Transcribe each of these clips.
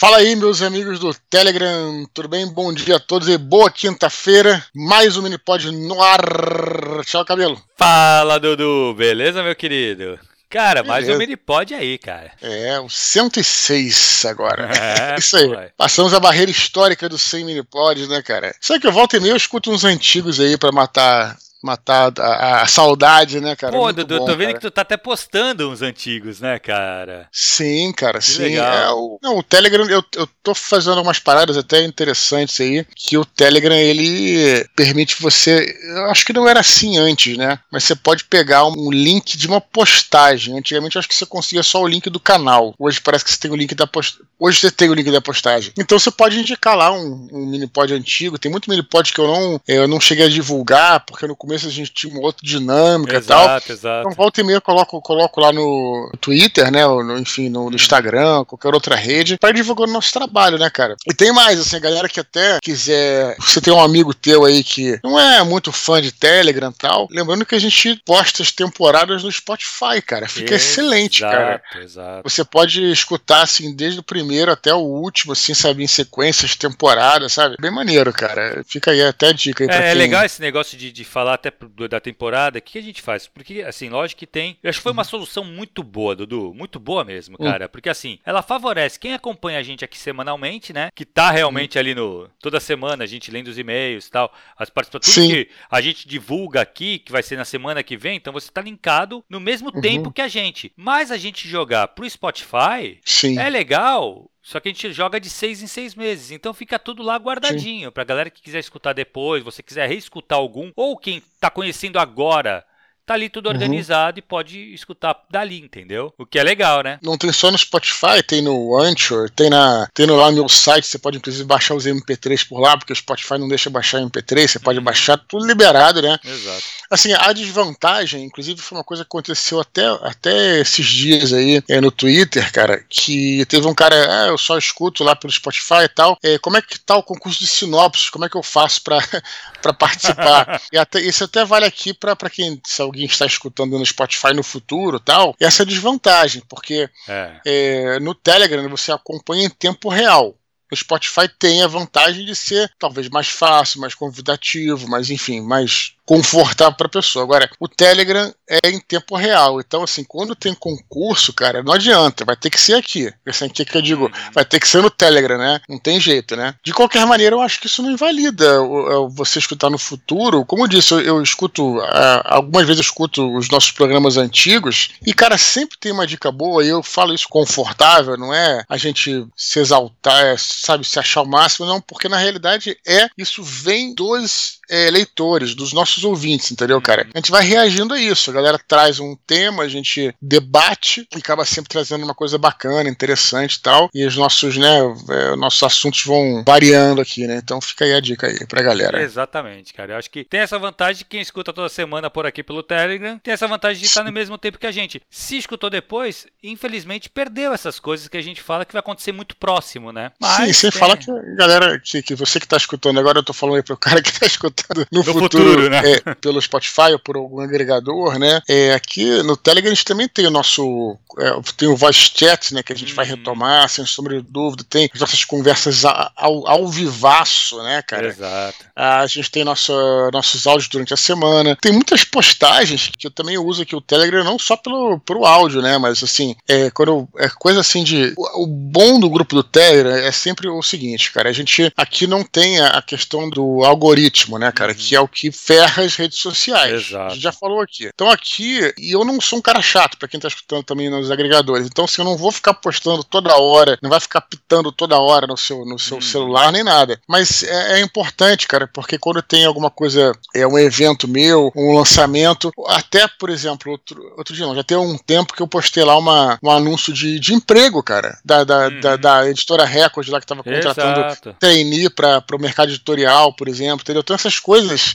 Fala aí, meus amigos do Telegram, tudo bem? Bom dia a todos e boa quinta-feira. Mais um Minipod no ar. Tchau, cabelo. Fala, Dudu. Beleza, meu querido? Cara, Beleza. mais um Minipod aí, cara. É, o 106 agora. É, Isso aí. Passamos a barreira histórica dos 100 Minipods, né, cara? Sabe que eu volto e meio eu escuto uns antigos aí para matar matar a, a, saudade, né, cara? Pô, Dudu, tô vendo cara. que tu tá até postando uns antigos, né, cara? Sim, cara, que sim. Legal. É, o, não, o Telegram, eu, eu tô fazendo umas paradas até interessantes aí, que o Telegram, ele permite você, eu acho que não era assim antes, né, mas você pode pegar um link de uma postagem. Antigamente eu acho que você conseguia só o link do canal. Hoje parece que você tem o link da postagem. Hoje você tem o link da postagem. Então você pode indicar lá um, um minipod antigo. Tem muito minipod que eu não, eu não cheguei a divulgar, porque no começo a gente tinha uma outra dinâmica exato, e tal. Exato. Então, volta e meia eu coloco, coloco lá no Twitter, né? Ou no, enfim, no, no, Instagram, qualquer outra rede, para divulgar o nosso trabalho, né, cara? E tem mais, assim, a galera que até quiser. Você tem um amigo teu aí que não é muito fã de Telegram e tal. Lembrando que a gente posta as temporadas no Spotify, cara. Fica exato, excelente, cara. Exato. Você pode escutar, assim, desde o primeiro até o último, assim, sabe, em sequências, temporadas, sabe? Bem maneiro, cara. Fica aí até a dica aí é, quem... é legal esse negócio de, de falar até da temporada, o que a gente faz? Porque, assim, lógico que tem. Eu acho que foi uma uhum. solução muito boa, Dudu. Muito boa mesmo, uhum. cara. Porque, assim, ela favorece quem acompanha a gente aqui semanalmente, né? Que tá realmente uhum. ali no. Toda semana a gente lendo os e-mails e tal. As participações. Tudo que a gente divulga aqui, que vai ser na semana que vem. Então você tá linkado no mesmo uhum. tempo que a gente. Mas a gente jogar pro Spotify Sim. é legal só que a gente joga de seis em seis meses. Então fica tudo lá guardadinho. Sim. Pra galera que quiser escutar depois, você quiser reescutar algum, ou quem tá conhecendo agora tá ali tudo uhum. organizado uhum. e pode escutar dali, entendeu? O que é legal, né? Não tem só no Spotify, tem no Anchor, tem, na, tem no, lá no meu site, você pode inclusive baixar os MP3 por lá, porque o Spotify não deixa baixar MP3, você pode uhum. baixar tudo liberado, né? Exato. Assim, a desvantagem, inclusive foi uma coisa que aconteceu até, até esses dias aí é, no Twitter, cara, que teve um cara, ah, eu só escuto lá pelo Spotify e tal, é, como é que tá o concurso de sinopses, como é que eu faço para participar? e até, isso até vale aqui para quem, se alguém está escutando no Spotify no futuro tal, essa é desvantagem, porque é. É, no Telegram você acompanha em tempo real. O Spotify tem a vantagem de ser talvez mais fácil, mais convidativo, mas enfim, mais confortável para a pessoa. Agora, o Telegram é em tempo real. Então, assim, quando tem concurso, cara, não adianta, vai ter que ser aqui. Assim, o que, que eu digo? Uhum. Vai ter que ser no Telegram, né? Não tem jeito, né? De qualquer maneira, eu acho que isso não invalida você escutar no futuro. Como eu disse, eu, eu escuto, é, algumas vezes eu escuto os nossos programas antigos e, cara, sempre tem uma dica boa e eu falo isso confortável, não é a gente se exaltar, é, sabe, se achar o máximo, não, porque na realidade é, isso vem dos é, leitores, dos nossos ouvintes, entendeu, cara? A gente vai reagindo a isso. A galera traz um tema, a gente debate e acaba sempre trazendo uma coisa bacana, interessante e tal. E os nossos, né, é, nossos assuntos vão variando aqui, né? Então fica aí a dica aí pra galera. Exatamente, cara. Eu acho que tem essa vantagem de quem escuta toda semana por aqui pelo Telegram, tem essa vantagem de estar no mesmo tempo que a gente. Se escutou depois, infelizmente perdeu essas coisas que a gente fala que vai acontecer muito próximo, né? Mas Sim, sem tem... falar que galera, que, que você que tá escutando agora, eu tô falando aí pro cara que tá escutando no, no futuro, futuro né? é, pelo Spotify ou por algum agregador, né? É, aqui no Telegram a gente também tem o nosso é, tem o voice chat, né? Que a gente hum. vai retomar, sem sombra de dúvida. Tem as nossas conversas ao, ao vivaço, né, cara? Exato. A gente tem nosso, nossos áudios durante a semana. Tem muitas postagens que eu também uso aqui o Telegram, não só pelo, pelo áudio, né? Mas assim, é, quando, é coisa assim de. O, o bom do grupo do Telegram é sempre o seguinte, cara. A gente aqui não tem a, a questão do algoritmo, né? Né, cara? Uhum. Que é o que ferra as redes sociais. Exato. A gente já falou aqui. Então aqui, e eu não sou um cara chato para quem tá escutando também nos agregadores. Então, assim, eu não vou ficar postando toda hora, não vai ficar pitando toda hora no seu, no seu uhum. celular nem nada. Mas é, é, importante, cara, porque quando tem alguma coisa, é um evento meu, um lançamento, até, por exemplo, outro, outro dia, não, já tem um tempo que eu postei lá uma, um anúncio de, de emprego, cara, da, da, uhum. da, da editora Record lá que tava contratando Exato. trainee para o mercado editorial, por exemplo, entendeu? Então essas coisas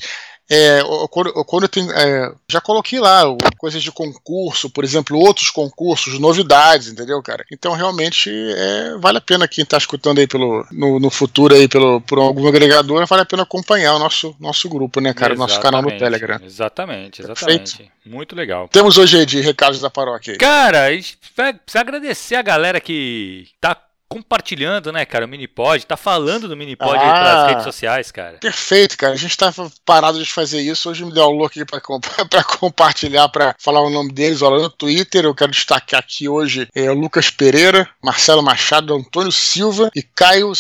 é, quando, quando tem, é, já coloquei lá coisas de concurso, por exemplo, outros concursos, novidades, entendeu, cara? Então realmente é, vale a pena quem está escutando aí pelo, no, no, futuro aí pelo, por algum agregador, vale a pena acompanhar o nosso, nosso grupo, né, cara? o Nosso canal no Telegram. Exatamente, exatamente. Perfeito? Muito legal. Temos hoje aí de recados da paróquia. Cara, a gente precisa agradecer a galera que tá compartilhando, né, cara, o Minipod, tá falando do Minipod ah, aí pelas redes sociais, cara. Perfeito, cara. A gente tava parado de fazer isso. Hoje me deu um look aqui pra, pra compartilhar, pra falar o nome deles. Olha, no Twitter, eu quero destacar aqui hoje é, Lucas Pereira, Marcelo Machado, Antônio Silva e Caio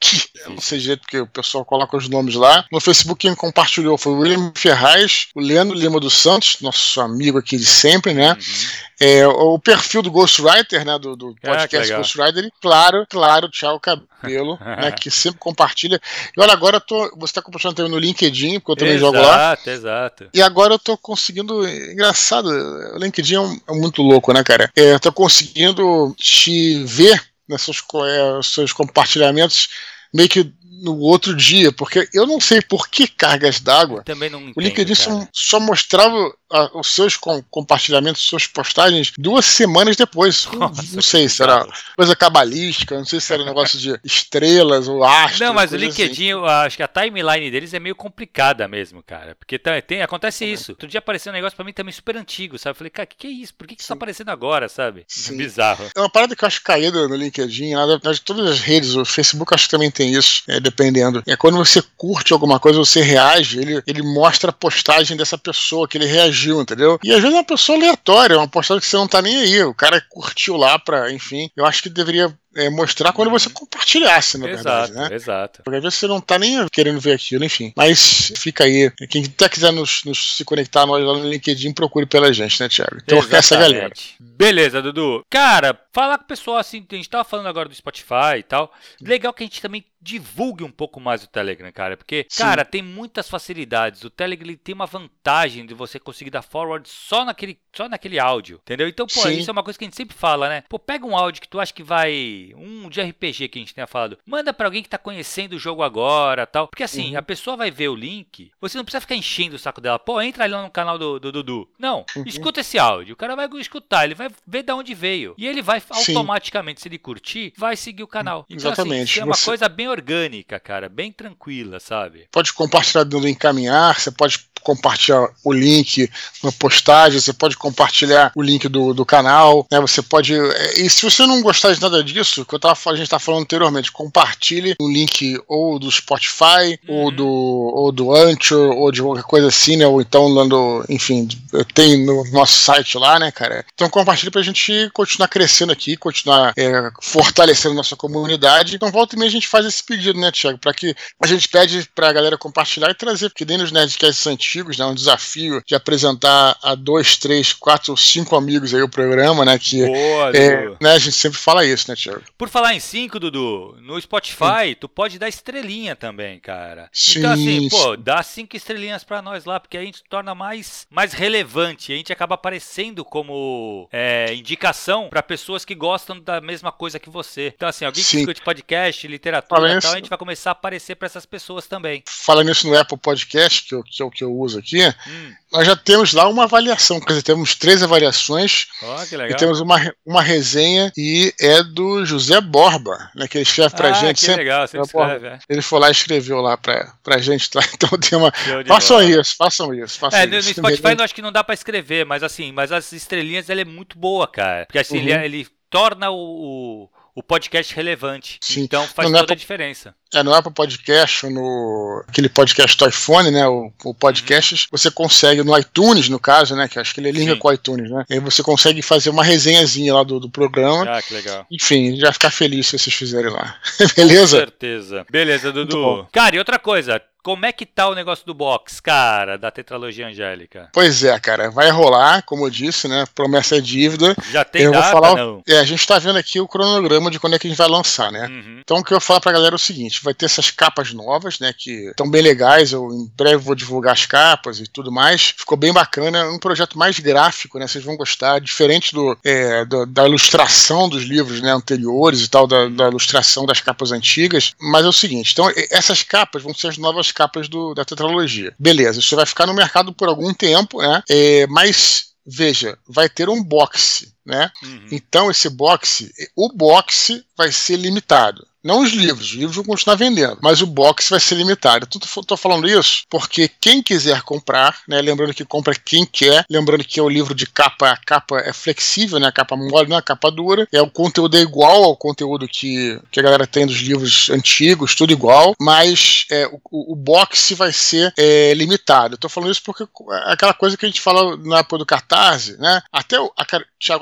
Bierski. Eu não sei jeito que o pessoal coloca os nomes lá. No Facebook, quem compartilhou foi o William Ferraz, o Leandro Lima dos Santos, nosso amigo aqui de sempre, né? Uhum. É, o perfil do Ghostwriter, né? Do, do ah, podcast ah, Ghostwriter, e claro, claro, tchau cabelo, né? Que sempre compartilha. E olha, agora tô, você está compartilhando também no LinkedIn, porque eu também exato, jogo lá. Exato, exato. E agora eu tô conseguindo. Engraçado, o LinkedIn é, um, é muito louco, né, cara? É, eu tô conseguindo te ver nesses é, seus compartilhamentos meio que no outro dia, porque eu não sei por que cargas d'água. Também não entendo, O LinkedIn só, só, mostrava a, os seus com, compartilhamentos, suas postagens duas semanas depois. Nossa, não, sei se era coisa cabalística, não sei se era um negócio de estrelas ou astros. Não, mas o LinkedIn, assim. acho que a timeline deles é meio complicada mesmo, cara. Porque tem, tem acontece isso. Outro dia apareceu um negócio pra mim também super antigo, sabe? Eu falei, cara, o que, que, é isso? Por que, que isso tá aparecendo agora, sabe? Sim. Bizarro. É uma parada que eu acho caída no LinkedIn, na todas as redes, o Facebook acho que também tem isso, é, dependendo. É quando você curte alguma coisa, você reage, ele, ele mostra a postagem dessa pessoa que ele reagiu entendeu? E às vezes é uma pessoa aleatória, uma postagem que você não tá nem aí. O cara curtiu lá pra, enfim. Eu acho que deveria é, mostrar quando você compartilhasse, na exato, verdade, né? Exato. Porque às vezes você não tá nem querendo ver aquilo, enfim. Mas fica aí. Quem até quiser nos, nos se conectar nós lá no LinkedIn, procure pela gente, né, Thiago? Então essa galera. Beleza, Dudu. Cara, falar com o pessoal assim, a gente tava falando agora do Spotify e tal. Legal que a gente também divulgue um pouco mais o Telegram, cara, porque, Sim. cara, tem muitas facilidades. O Telegram tem uma vantagem de você conseguir dar forward só naquele, só naquele áudio, entendeu? Então, pô, Sim. isso é uma coisa que a gente sempre fala, né? Pô, pega um áudio que tu acha que vai um de RPG que a gente tenha falado, manda para alguém que tá conhecendo o jogo agora, tal. Porque assim, uhum. a pessoa vai ver o link, você não precisa ficar enchendo o saco dela. Pô, entra ali no canal do Dudu. Não, uhum. escuta esse áudio. O cara vai escutar, ele vai ver de onde veio. E ele vai Sim. automaticamente, se ele curtir, vai seguir o canal. Então, assim, Exatamente. Assim, é uma você... coisa bem orgânica, cara, bem tranquila, sabe? Pode compartilhar dando encaminhar, você pode compartilhar o link na postagem, você pode compartilhar o link do, do canal, né? Você pode. É, e se você não gostar de nada disso, que eu tava, a gente tá falando anteriormente, compartilhe o link ou do Spotify, uhum. ou do ou do Anchor, ou de qualquer coisa assim, né? Ou então dando, enfim, tem no nosso site lá, né, cara? Então compartilhe pra gente continuar crescendo aqui, continuar é, fortalecendo nossa comunidade. Então volta e meia a gente faz esse pedido, né, Thiago? Pra que a gente pede pra galera compartilhar e trazer, porque nem nos Nerdcasts antigos antigos, né? Um desafio de apresentar a dois, três, quatro ou cinco amigos aí o programa, né? Que Boa, é, né, a gente sempre fala isso, né, Tiago? Por falar em cinco, Dudu, no Spotify, sim. tu pode dar estrelinha também, cara. Sim, então, assim, pô, dá cinco estrelinhas para nós lá, porque a gente torna mais, mais relevante. A gente acaba aparecendo como é, indicação para pessoas que gostam da mesma coisa que você. Então, assim, alguém que escute podcast, literatura e tal, a gente vai começar a aparecer para essas pessoas também. Falando isso no Apple Podcast, que, eu, que é o que eu uso aqui, hum. nós já temos lá uma avaliação, quer dizer, temos três avaliações. Oh. E temos uma, uma resenha e é do José Borba, né, que ele escreve pra ah, gente. Que sempre, legal, você escreve, é. Ele foi lá e escreveu lá pra, pra gente, tá? Então tem uma. Façam isso, façam isso, façam é, isso. No Spotify eu acho que não dá pra escrever, mas assim, mas as estrelinhas ela é muito boa, cara. Porque assim, uhum. ele, é, ele torna o, o podcast relevante. Sim. Então faz não, é toda é a diferença. É, no Apple Podcast, no aquele podcast do iPhone, né? O, o podcast, uhum. você consegue, no iTunes, no caso, né? Que acho que ele linka com o iTunes, né? E aí você consegue fazer uma resenhazinha lá do, do programa. Ah, que legal. Enfim, já ficar feliz se vocês fizerem lá. Beleza? Com certeza. Beleza, Dudu. Cara, e outra coisa, como é que tá o negócio do box, cara, da tetralogia angélica? Pois é, cara, vai rolar, como eu disse, né? Promessa é dívida. Já tem eu data, vou falar, não? É, a gente tá vendo aqui o cronograma de quando é que a gente vai lançar, né? Uhum. Então o que eu vou falar pra galera é o seguinte: vai ter essas capas novas, né? Que estão bem legais. Eu em breve vou divulgar as capas e tudo mais. Ficou bem bacana. Um projeto mais gráfico, né? Vocês vão gostar, diferente do, é, do da ilustração dos livros né, anteriores e tal, da, da ilustração das capas antigas. Mas é o seguinte: então, essas capas vão ser as novas capas do, da tetralogia. Beleza, isso vai ficar no mercado por algum tempo, né? É, mas veja, vai ter um boxe, né? Uhum. Então esse boxe, o boxe vai ser limitado. Não os livros, os livros vão continuar vendendo, mas o box vai ser limitado. Tô falando isso porque quem quiser comprar, né, lembrando que compra quem quer, lembrando que é o livro de capa, a capa é flexível, né, a capa mole, não é a capa dura, é o conteúdo é igual ao conteúdo que, que a galera tem dos livros antigos, tudo igual, mas é, o, o box vai ser é, limitado. Tô falando isso porque é aquela coisa que a gente fala na época do Catarse, né, até, a,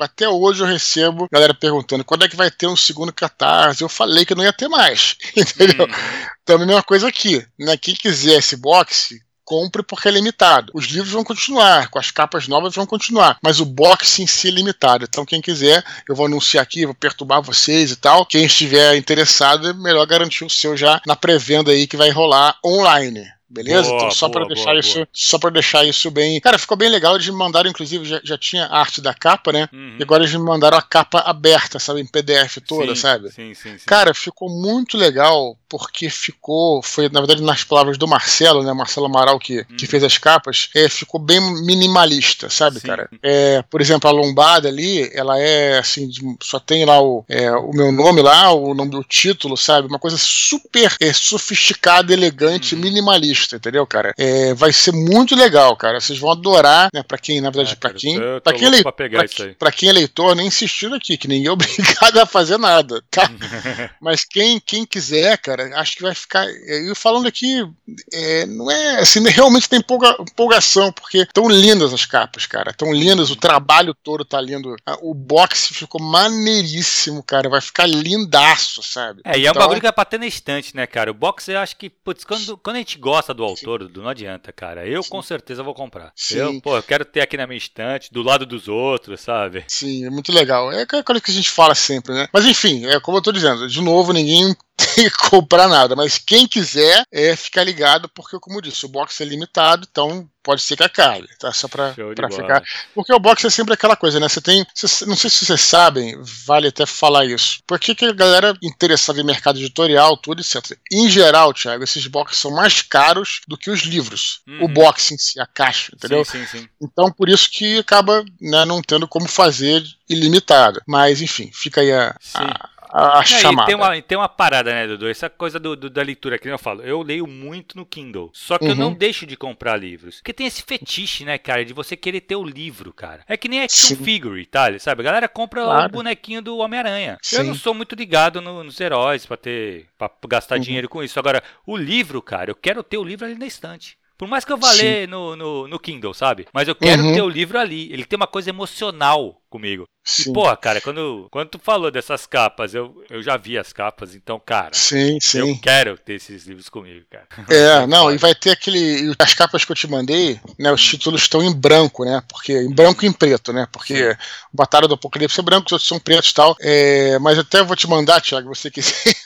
até hoje eu recebo galera perguntando quando é que vai ter um segundo Catarse, eu falei que não ia ter mais, entendeu? Hum. Então a mesma coisa aqui, né? Quem quiser esse box, compre porque é limitado. Os livros vão continuar, com as capas novas vão continuar, mas o box em si é limitado. Então, quem quiser, eu vou anunciar aqui, vou perturbar vocês e tal. Quem estiver interessado, é melhor garantir o seu já na pré-venda aí que vai rolar online. Beleza? Boa, então, só para deixar boa, isso, boa. só para deixar isso bem. Cara, ficou bem legal. Eles me mandaram, inclusive, já, já tinha a arte da capa, né? Uhum. E agora eles me mandaram a capa aberta, sabe? Em PDF toda, sim, sabe? Sim, sim, sim. Cara, ficou muito legal, porque ficou. Foi, na verdade, nas palavras do Marcelo, né? Marcelo Amaral, que, uhum. que fez as capas, é, ficou bem minimalista, sabe, sim. cara? É, por exemplo, a lombada ali, ela é assim, só tem lá o, é, o meu nome lá, o nome do título, sabe? Uma coisa super é, sofisticada, elegante, uhum. minimalista entendeu, cara? É, vai ser muito legal, cara. Vocês vão adorar, né? Pra quem, na verdade, é, pra quem. Pra quem, ele, pra, pra, pra, quem é leitor, nem insistindo aqui, que ninguém é obrigado a fazer nada, tá? Mas quem, quem quiser, cara, acho que vai ficar. Eu falando aqui, é, não é assim, realmente tem empolga, empolgação, porque tão lindas as capas, cara. Tão lindas, o trabalho todo tá lindo. O box ficou maneiríssimo, cara. Vai ficar lindaço, sabe? É, e é um então bagulho que é pra ter na estante, né, cara? O box eu acho que, putz, quando, quando a gente gosta do autor, do, não adianta, cara. Eu Sim. com certeza vou comprar. Sim. Eu, pô, eu quero ter aqui na minha estante, do lado dos outros, sabe? Sim, é muito legal. É aquela que a gente fala sempre, né? Mas enfim, é como eu tô dizendo, de novo, ninguém tem que comprar nada, mas quem quiser é ficar ligado, porque, como eu disse, o box é limitado, então pode ser que acabe, tá? Só pra, pra ficar. Porque o box é sempre aquela coisa, né? Você tem. Você, não sei se vocês sabem, vale até falar isso. Por que, que a galera interessada em mercado editorial, tudo, etc. Em geral, Thiago, esses boxes são mais caros do que os livros. Uhum. O box em si, a caixa, entendeu? Sim, sim, sim. Então, por isso que acaba né, não tendo como fazer ilimitado. Mas, enfim, fica aí a, a a, chamada. Tem uma, tem uma parada, né, Dudu? Essa coisa do, do, da leitura que eu falo. Eu leio muito no Kindle. Só que uhum. eu não uhum. deixo de comprar livros. Porque tem esse fetiche, né, cara, de você querer ter o livro, cara. É que nem action Sim. figure, tá? Sabe? A galera compra claro. o bonequinho do Homem-Aranha. Eu não sou muito ligado no, nos heróis pra ter. para gastar uhum. dinheiro com isso. Agora, o livro, cara, eu quero ter o livro ali na estante. Por mais que eu vá ler no, no, no, Kindle, sabe? Mas eu quero uhum. ter o livro ali. Ele tem uma coisa emocional comigo. Sim. E, porra, cara, quando, quando tu falou dessas capas, eu, eu já vi as capas, então, cara, sim, sim. eu quero ter esses livros comigo, cara. É, não, e vai ter aquele. As capas que eu te mandei, né? Os títulos estão em branco, né? Porque. Em branco e em preto, né? Porque o Batalha do Apocalipse é branco, os outros são pretos e tal. É, mas até vou te mandar, Thiago, você que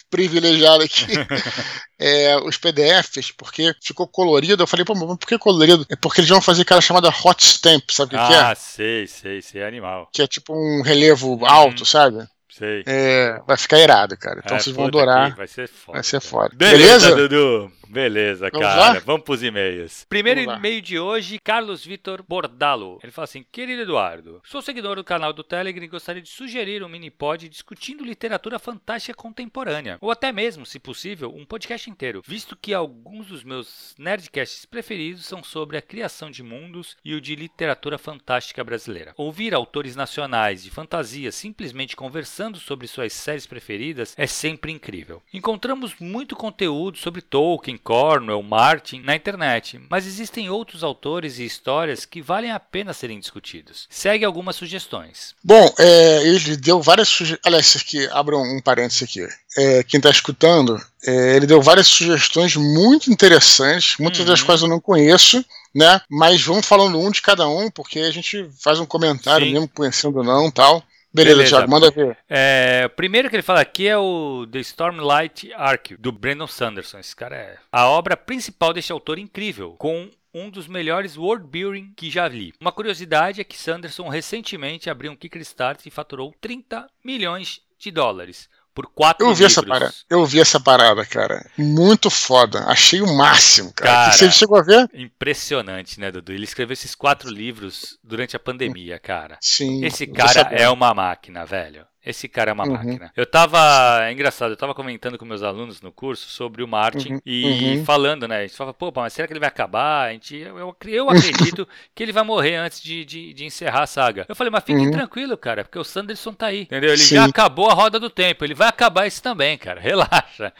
privilegiado aqui. é, os PDFs, porque ficou colorido. Eu falei, pô, mas por que colorido? É porque eles vão fazer aquela chamada hot stamp, sabe o ah, que é? Ah, sei, sei, sei, animal que é tipo um relevo alto, uhum. sabe? Sei. É, vai ficar irado, cara. Então é, vocês vão adorar. Vai ser foda. Vai ser foda. Beleza, Beleza? Dudu? Beleza, Vamos cara. Lá? Vamos pros e-mails. Primeiro e-mail de hoje, Carlos Vitor Bordalo. Ele fala assim: Querido Eduardo, sou seguidor do canal do Telegram e gostaria de sugerir um mini pod discutindo literatura fantástica contemporânea. Ou até mesmo, se possível, um podcast inteiro, visto que alguns dos meus nerdcasts preferidos são sobre a criação de mundos e o de literatura fantástica brasileira. Ouvir autores nacionais de fantasia simplesmente conversando sobre suas séries preferidas é sempre incrível. Encontramos muito conteúdo sobre Tolkien, Cornwell, Martin na internet, mas existem outros autores e histórias que valem a pena serem discutidos. Segue algumas sugestões. Bom, é, ele deu várias sugestões. Aliás, aqui, abra um parênteses aqui. É, quem está escutando, é, ele deu várias sugestões muito interessantes, muitas uhum. das quais eu não conheço. Né? Mas vamos falando um de cada um, porque a gente faz um comentário Sim. mesmo conhecendo ou não tal. Beleza, Beleza. Thiago, manda ver. É, o primeiro que ele fala aqui é o The Stormlight Arc, do Brandon Sanderson. Esse cara é a obra principal desse autor incrível, com um dos melhores world building que já li. Uma curiosidade é que Sanderson recentemente abriu um Kickstarter e faturou 30 milhões de dólares por quatro eu vi livros. Essa parada, eu vi essa parada, cara. Muito foda. Achei o máximo, cara. cara Você chegou a ver? Impressionante, né, Dudu? Ele escreveu esses quatro livros durante a pandemia, cara. Sim. Esse cara é uma máquina, velho. Esse cara é uma uhum. máquina. Eu tava. É engraçado, eu tava comentando com meus alunos no curso sobre o Martin uhum. e uhum. falando, né? A gente fala, pô, mas será que ele vai acabar? A gente, eu, eu, eu acredito que ele vai morrer antes de, de, de, encerrar a saga. Eu falei, mas fiquem uhum. tranquilo, cara, porque o Sanderson tá aí. Entendeu? Ele Sim. já acabou a roda do tempo. Ele vai acabar isso também, cara. Relaxa.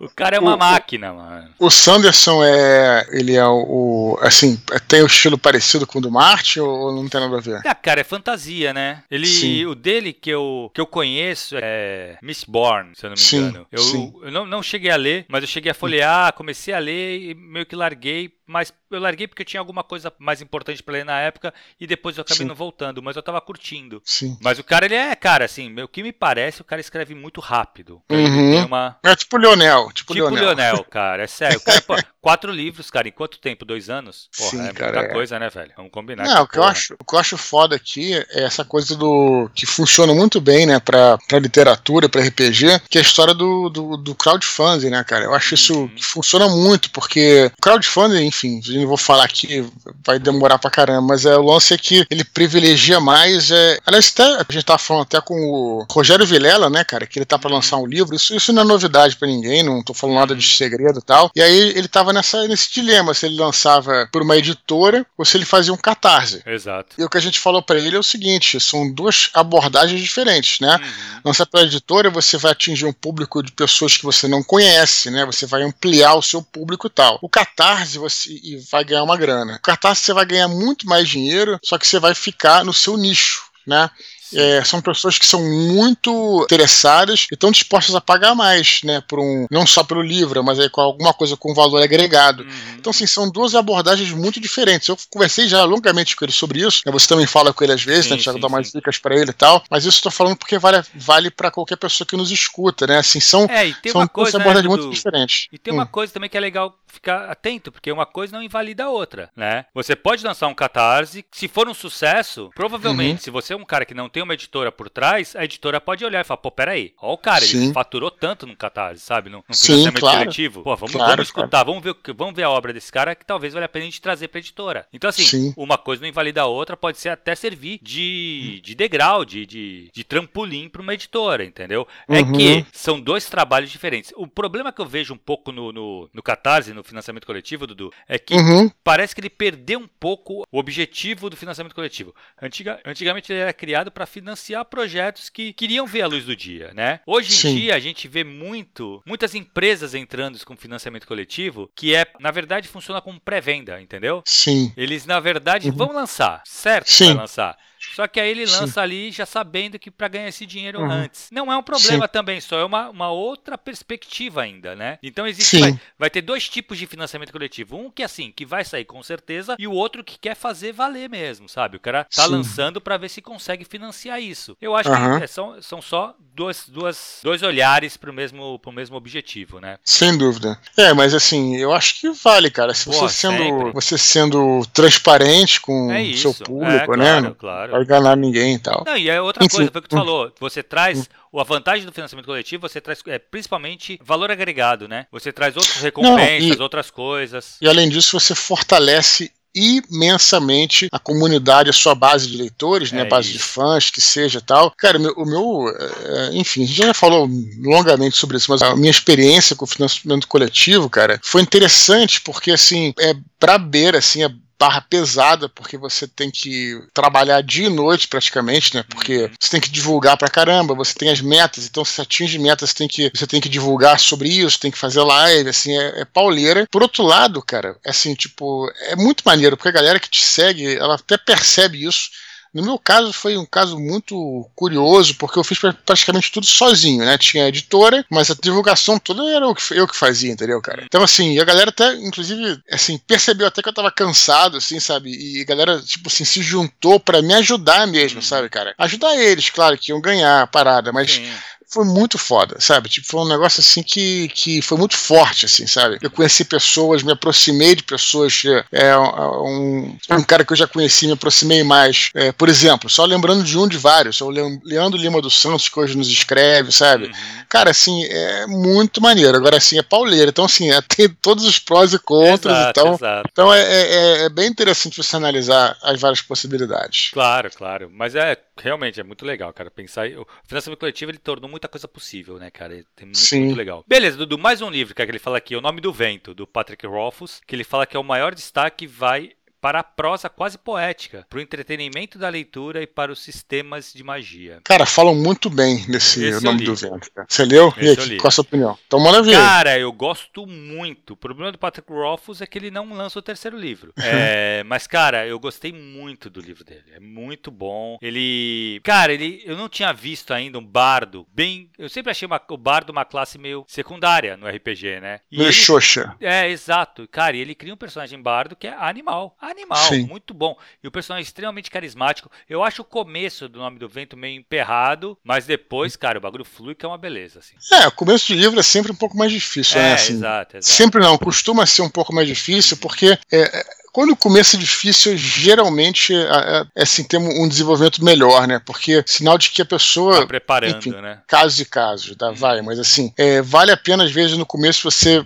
o cara é uma o, máquina, mano. O Sanderson é. Ele é o. Assim, tem o estilo parecido com o do Martin ou não tem nada a ver? Ah, cara, é fantasia, né? Ele. Sim. O dele que eu, que eu conheço é Mistborn, se eu não me sim, engano. Eu, eu não, não cheguei a ler, mas eu cheguei a folhear, comecei a ler e meio que larguei mas eu larguei porque eu tinha alguma coisa mais importante para ler na época e depois eu acabei Sim. não voltando, mas eu tava curtindo. Sim. Mas o cara, ele é, cara, assim, o que me parece, o cara escreve muito rápido. Uhum. Uma... É tipo Leonel. Tipo, tipo Leonel. Leonel, cara, é sério. Cara, pô, quatro livros, cara, em quanto tempo? Dois anos? Porra, Sim, é cara, muita é. coisa, né, velho? Vamos combinar. Não, o que, eu acho, o que eu acho foda aqui é essa coisa do. que funciona muito bem, né, pra, pra literatura, pra RPG, que é a história do, do, do crowdfunding, né, cara? Eu acho isso uhum. que funciona muito, porque crowdfunding, enfim, não vou falar aqui, vai demorar pra caramba, mas é, o lance é que ele privilegia mais. É, aliás, até, a gente tava falando até com o Rogério Vilela, né, cara, que ele tá pra lançar um livro. Isso, isso não é novidade pra ninguém, não tô falando nada de segredo e tal. E aí ele tava nessa, nesse dilema se ele lançava por uma editora ou se ele fazia um catarse. Exato. E o que a gente falou para ele é o seguinte: são duas abordagens diferentes, né? Uhum. Lançar pela editora, você vai atingir um público de pessoas que você não conhece, né? Você vai ampliar o seu público e tal. O catarse, você e vai ganhar uma grana. O cartaz você vai ganhar muito mais dinheiro, só que você vai ficar no seu nicho, né? É, são pessoas que são muito interessadas e estão dispostas a pagar mais, né? Por um, não só pelo livro, mas aí com alguma coisa com valor agregado. Uhum. Então, assim, são duas abordagens muito diferentes. Eu conversei já longamente com ele sobre isso. Né? Você também fala com ele às vezes, sim, né? Tiago dá mais dicas para ele e tal. Mas isso eu tô falando porque vale, vale para qualquer pessoa que nos escuta, né? Assim, são, é, e tem são uma coisa, abordagens né, muito diferentes. E tem hum. uma coisa também que é legal ficar atento, porque uma coisa não invalida a outra, né? Você pode lançar um catarse, se for um sucesso, provavelmente, uhum. se você é um cara que não tem uma editora por trás, a editora pode olhar e falar, pô, peraí, ó o cara, Sim. ele faturou tanto no catarse, sabe? No, no financiamento claro. coletivo. Pô, vamos, claro, vamos escutar, claro. vamos, ver, vamos ver a obra desse cara que talvez valha a pena a gente trazer pra editora. Então, assim, Sim. uma coisa não invalida a outra, pode ser até servir de, de degrau, de, de, de trampolim pra uma editora, entendeu? É uhum. que são dois trabalhos diferentes. O problema que eu vejo um pouco no, no, no catarse, no financiamento coletivo, Dudu, é que uhum. parece que ele perdeu um pouco o objetivo do financiamento coletivo. Antiga, antigamente ele era criado para financiar projetos que queriam ver a luz do dia, né? Hoje em Sim. dia a gente vê muito, muitas empresas entrando com financiamento coletivo, que é, na verdade, funciona como pré-venda, entendeu? Sim. Eles, na verdade, uhum. vão lançar, certo? Sim. Vai lançar. Só que aí ele lança Sim. ali já sabendo que para ganhar esse dinheiro uhum. antes. Não é um problema Sim. também, só é uma, uma outra perspectiva ainda, né? Então existe vai, vai, ter dois tipos de financiamento coletivo. Um que é assim, que vai sair com certeza, e o outro que quer fazer valer mesmo, sabe? O cara tá Sim. lançando para ver se consegue financiar isso. Eu acho uhum. que é, são, são só dois, duas, dois olhares pro mesmo, pro mesmo objetivo, né? Sem dúvida. É, mas assim, eu acho que vale, cara. Se você sendo, você sendo transparente com é o seu público, é, né? Claro, claro vai enganar ninguém e tal. Não, e é outra Enfim. coisa, foi o que tu falou. Você traz a vantagem do financiamento coletivo, você traz é, principalmente valor agregado, né? Você traz outras recompensas, Não, e, outras coisas. E além disso, você fortalece imensamente a comunidade, a sua base de leitores, né, é né, base isso. de fãs, que seja tal. Cara, o meu, é, enfim, a gente já falou longamente sobre isso, mas a minha experiência com o financiamento coletivo, cara, foi interessante porque assim, é pra beira assim, é barra pesada, porque você tem que trabalhar dia e noite praticamente, né? Porque uhum. você tem que divulgar pra caramba, você tem as metas, então se atinge metas, você tem que, você tem que divulgar sobre isso, tem que fazer live, assim, é, é pauleira. Por outro lado, cara, assim, tipo, é muito maneiro, porque a galera que te segue, ela até percebe isso no meu caso, foi um caso muito curioso, porque eu fiz praticamente tudo sozinho, né? Tinha editora, mas a divulgação toda era eu que, eu que fazia, entendeu, cara? Então, assim, a galera até, inclusive, assim, percebeu até que eu tava cansado, assim, sabe? E a galera, tipo assim, se juntou para me ajudar mesmo, sabe, cara? Ajudar eles, claro, que iam ganhar a parada, mas. Sim foi muito foda, sabe? Tipo, foi um negócio assim que, que foi muito forte, assim, sabe? Eu conheci pessoas, me aproximei de pessoas, é, um, um cara que eu já conheci, me aproximei mais. É, por exemplo, só lembrando de um de vários, o Leandro Lima dos Santos, que hoje nos escreve, sabe? Uhum. Cara, assim, é muito maneiro. Agora, assim, é pauleira. Então, assim, é, tem todos os prós e contras. Exato, então, exato. então é, é, é, bem interessante você analisar as várias possibilidades. Claro, claro. Mas é realmente é muito legal, cara. Pensar. O financiamento coletivo ele tornou muita coisa possível, né, cara? É muito, Sim. muito legal. Beleza, Dudu, mais um livro, cara, que ele fala aqui, O Nome do Vento, do Patrick Rothfuss, que ele fala que é o maior destaque vai para a prosa quase poética, para o entretenimento da leitura e para os sistemas de magia. Cara, falam muito bem desse Esse nome do vento. Você leu? Esse e aí, qual a sua opinião? Então ver. Cara, eu gosto muito. O problema do Patrick Rothfuss é que ele não lança o terceiro livro. é, mas, cara, eu gostei muito do livro dele. É muito bom. Ele. Cara, ele. Eu não tinha visto ainda um bardo bem. Eu sempre achei uma... o bardo uma classe meio secundária no RPG, né? E meio ele... xoxa. É, exato. Cara, e ele cria um personagem bardo que é animal animal, Sim. muito bom. E o personagem é extremamente carismático. Eu acho o começo do Nome do Vento meio emperrado, mas depois, cara, o bagulho flui que é uma beleza, assim. É, o começo do livro é sempre um pouco mais difícil, né, é, né? Assim, exato, exato. Sempre não, costuma ser um pouco mais difícil, porque é, é quando o começo é difícil, geralmente é, é, é assim, tem um desenvolvimento melhor, né? Porque sinal de que a pessoa. Tá preparando, enfim, né? Casos e casos, tá? Vai, mas assim, é, vale a pena, às vezes, no começo você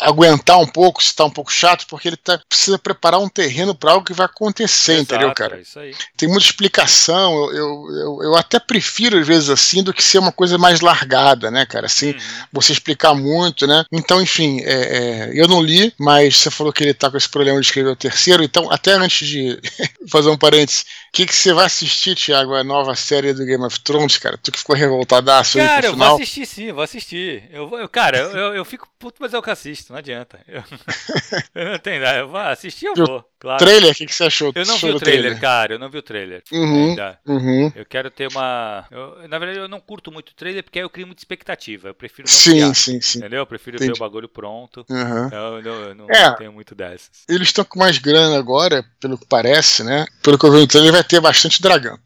aguentar um pouco, se tá um pouco chato, porque ele tá, precisa preparar um terreno para algo que vai acontecer, Exato, entendeu, cara? É Tem muita explicação, eu, eu, eu, eu, até prefiro, às vezes, assim, do que ser uma coisa mais largada, né, cara? Assim, uhum. você explicar muito, né? Então, enfim, é, é, eu não li, mas você falou que ele tá com esse problema de escrever o terceiro, então, até antes de fazer um parênteses, o que, que você vai assistir, Thiago, a nova série do Game of Thrones, cara? Tu que ficou revoltadaço cara, aí Cara, eu vou assistir sim, vou assistir. Eu, eu cara, eu, eu, fico puto, mas eu assisto, não adianta. Eu, eu não tenho nada, eu vou assistir, eu vou. Claro. Trailer, o que, que você achou? Eu não vi o trailer, trailer, cara, eu não vi o trailer. Uhum, ainda. Uhum. Eu quero ter uma. Eu, na verdade, eu não curto muito o trailer porque aí eu crio muita expectativa. Eu prefiro não sim, criar. Sim, sim, Entendeu? Eu prefiro Entendi. ver o bagulho pronto. Uhum. Eu, eu, eu, não, é, tenho muito dessas. Eles estão com mais grana agora, pelo que parece, né? Pelo que eu vi no trailer, vai ter bastante dragão.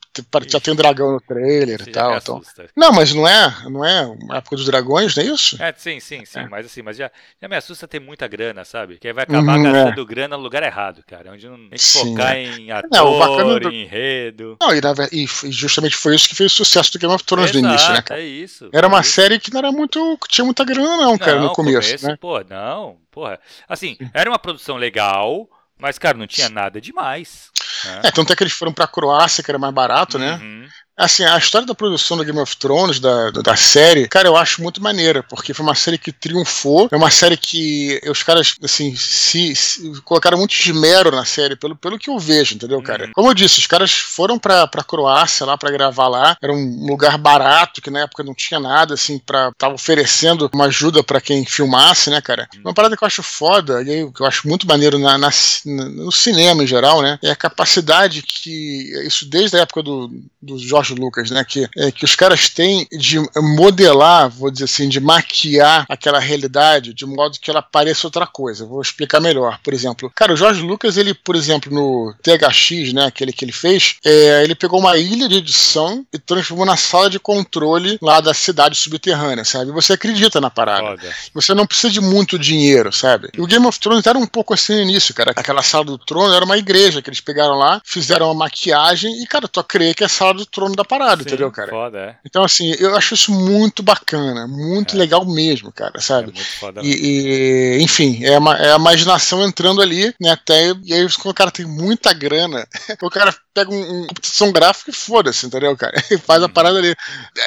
Já tem um dragão no trailer e tal. Então. Não, mas não é, não é a época dos dragões, não é isso? É, sim, sim, sim. É. Mas assim, mas já, já me assusta ter muita grana, sabe? Que aí vai acabar uhum, gastando é. grana no lugar errado, cara. Onde não tem que sim, focar é. em ator, não, do... em enredo. Não, e, na, e, justamente foi isso que fez o sucesso do Game of Thrones Exato, do início, né? Cara? É isso. Era uma isso. série que não era muito. tinha muita grana, não, cara, não, no começo. começo né? Pô, não, porra. Assim, era uma produção legal. Mas, cara, não tinha nada demais. Né? É, tanto é que eles foram pra Croácia, que era mais barato, né? uhum. né? Assim, a história da produção do Game of Thrones, da, da série, cara, eu acho muito maneira, porque foi uma série que triunfou, é uma série que os caras, assim, se, se colocaram muito esmero na série, pelo, pelo que eu vejo, entendeu, cara? Uhum. Como eu disse, os caras foram pra, pra Croácia lá para gravar lá, era um lugar barato, que na época não tinha nada, assim, pra. tava oferecendo uma ajuda para quem filmasse, né, cara? Uhum. Uma parada que eu acho foda, e aí, que eu acho muito maneiro na, na, no cinema em geral, né? É a capacidade que. Isso desde a época do, do George George Lucas, né? Que, é, que os caras têm de modelar, vou dizer assim, de maquiar aquela realidade de modo que ela pareça outra coisa. Vou explicar melhor. Por exemplo, cara, o George Lucas, ele, por exemplo, no THX, né? Aquele que ele fez, é, ele pegou uma ilha de edição e transformou na sala de controle lá da cidade subterrânea, sabe? Você acredita na parada. Foda. Você não precisa de muito dinheiro, sabe? E o Game of Thrones era um pouco assim no início, cara. Aquela sala do trono era uma igreja que eles pegaram lá, fizeram uma maquiagem e, cara, tu crê que é a sala do trono da parada, Sim, entendeu, cara? Foda, é. Então, assim, eu acho isso muito bacana, muito é. legal mesmo, cara, sabe? É muito foda. E, e, enfim, é, uma, é a imaginação entrando ali, né? Até, e aí, quando o cara tem muita grana, o cara pega um, um computação gráfica e foda-se, entendeu, cara? E faz hum. a uhum. parada ali.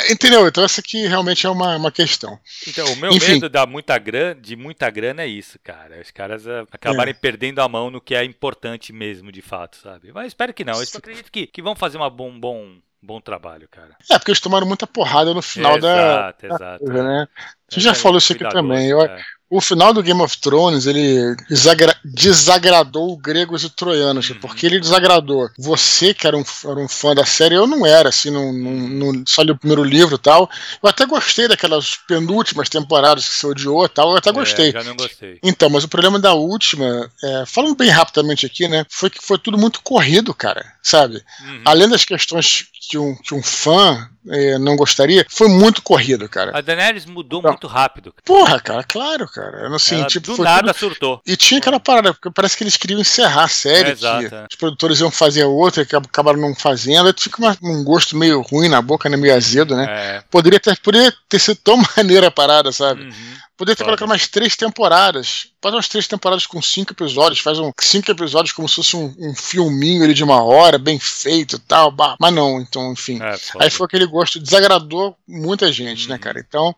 Entendeu? Então, essa aqui realmente é uma, uma questão. Então, o meu enfim. medo da muita grana, de muita grana é isso, cara. Os caras uh, acabarem é. perdendo a mão no que é importante mesmo, de fato, sabe? Mas espero que não. Eu acredito que, que vão fazer uma bom, bom Bom trabalho, cara. É, porque eles tomaram muita porrada no final da. Exato, exato. Né? Você já falou isso aqui também. Eu, é o final do Game of Thrones ele desagra desagradou gregos e troianos, uhum. porque ele desagradou você, que era um, era um fã da série, eu não era, assim, não, não, só li o primeiro livro e tal. Eu até gostei daquelas penúltimas temporadas que você odiou e tal, eu até é, gostei. já não gostei. Então, mas o problema da última, é, falando bem rapidamente aqui, né, foi que foi tudo muito corrido, cara, sabe? Uhum. Além das questões que um, que um fã é, não gostaria, foi muito corrido, cara. A Daenerys mudou não. muito rápido. Porra, cara, claro, cara. Assim, Ela tipo, do nada tudo... surtou. E tinha aquela parada, porque parece que eles queriam encerrar a série, é, exato, é. os produtores iam fazer outra, que acabaram não fazendo, aí fica uma, um gosto meio ruim na boca, né, meio azedo, né? É. Poderia, ter, poderia ter sido tão maneira a parada, sabe? Uhum. Poderia ter colocado mais três temporadas. Faz umas três temporadas com cinco episódios. Faz um cinco episódios como se fosse um, um filminho ali de uma hora, bem feito e tal. Mas não, então, enfim. É, aí foi aquele gosto, desagradou muita gente, né, uhum. né, cara? Então,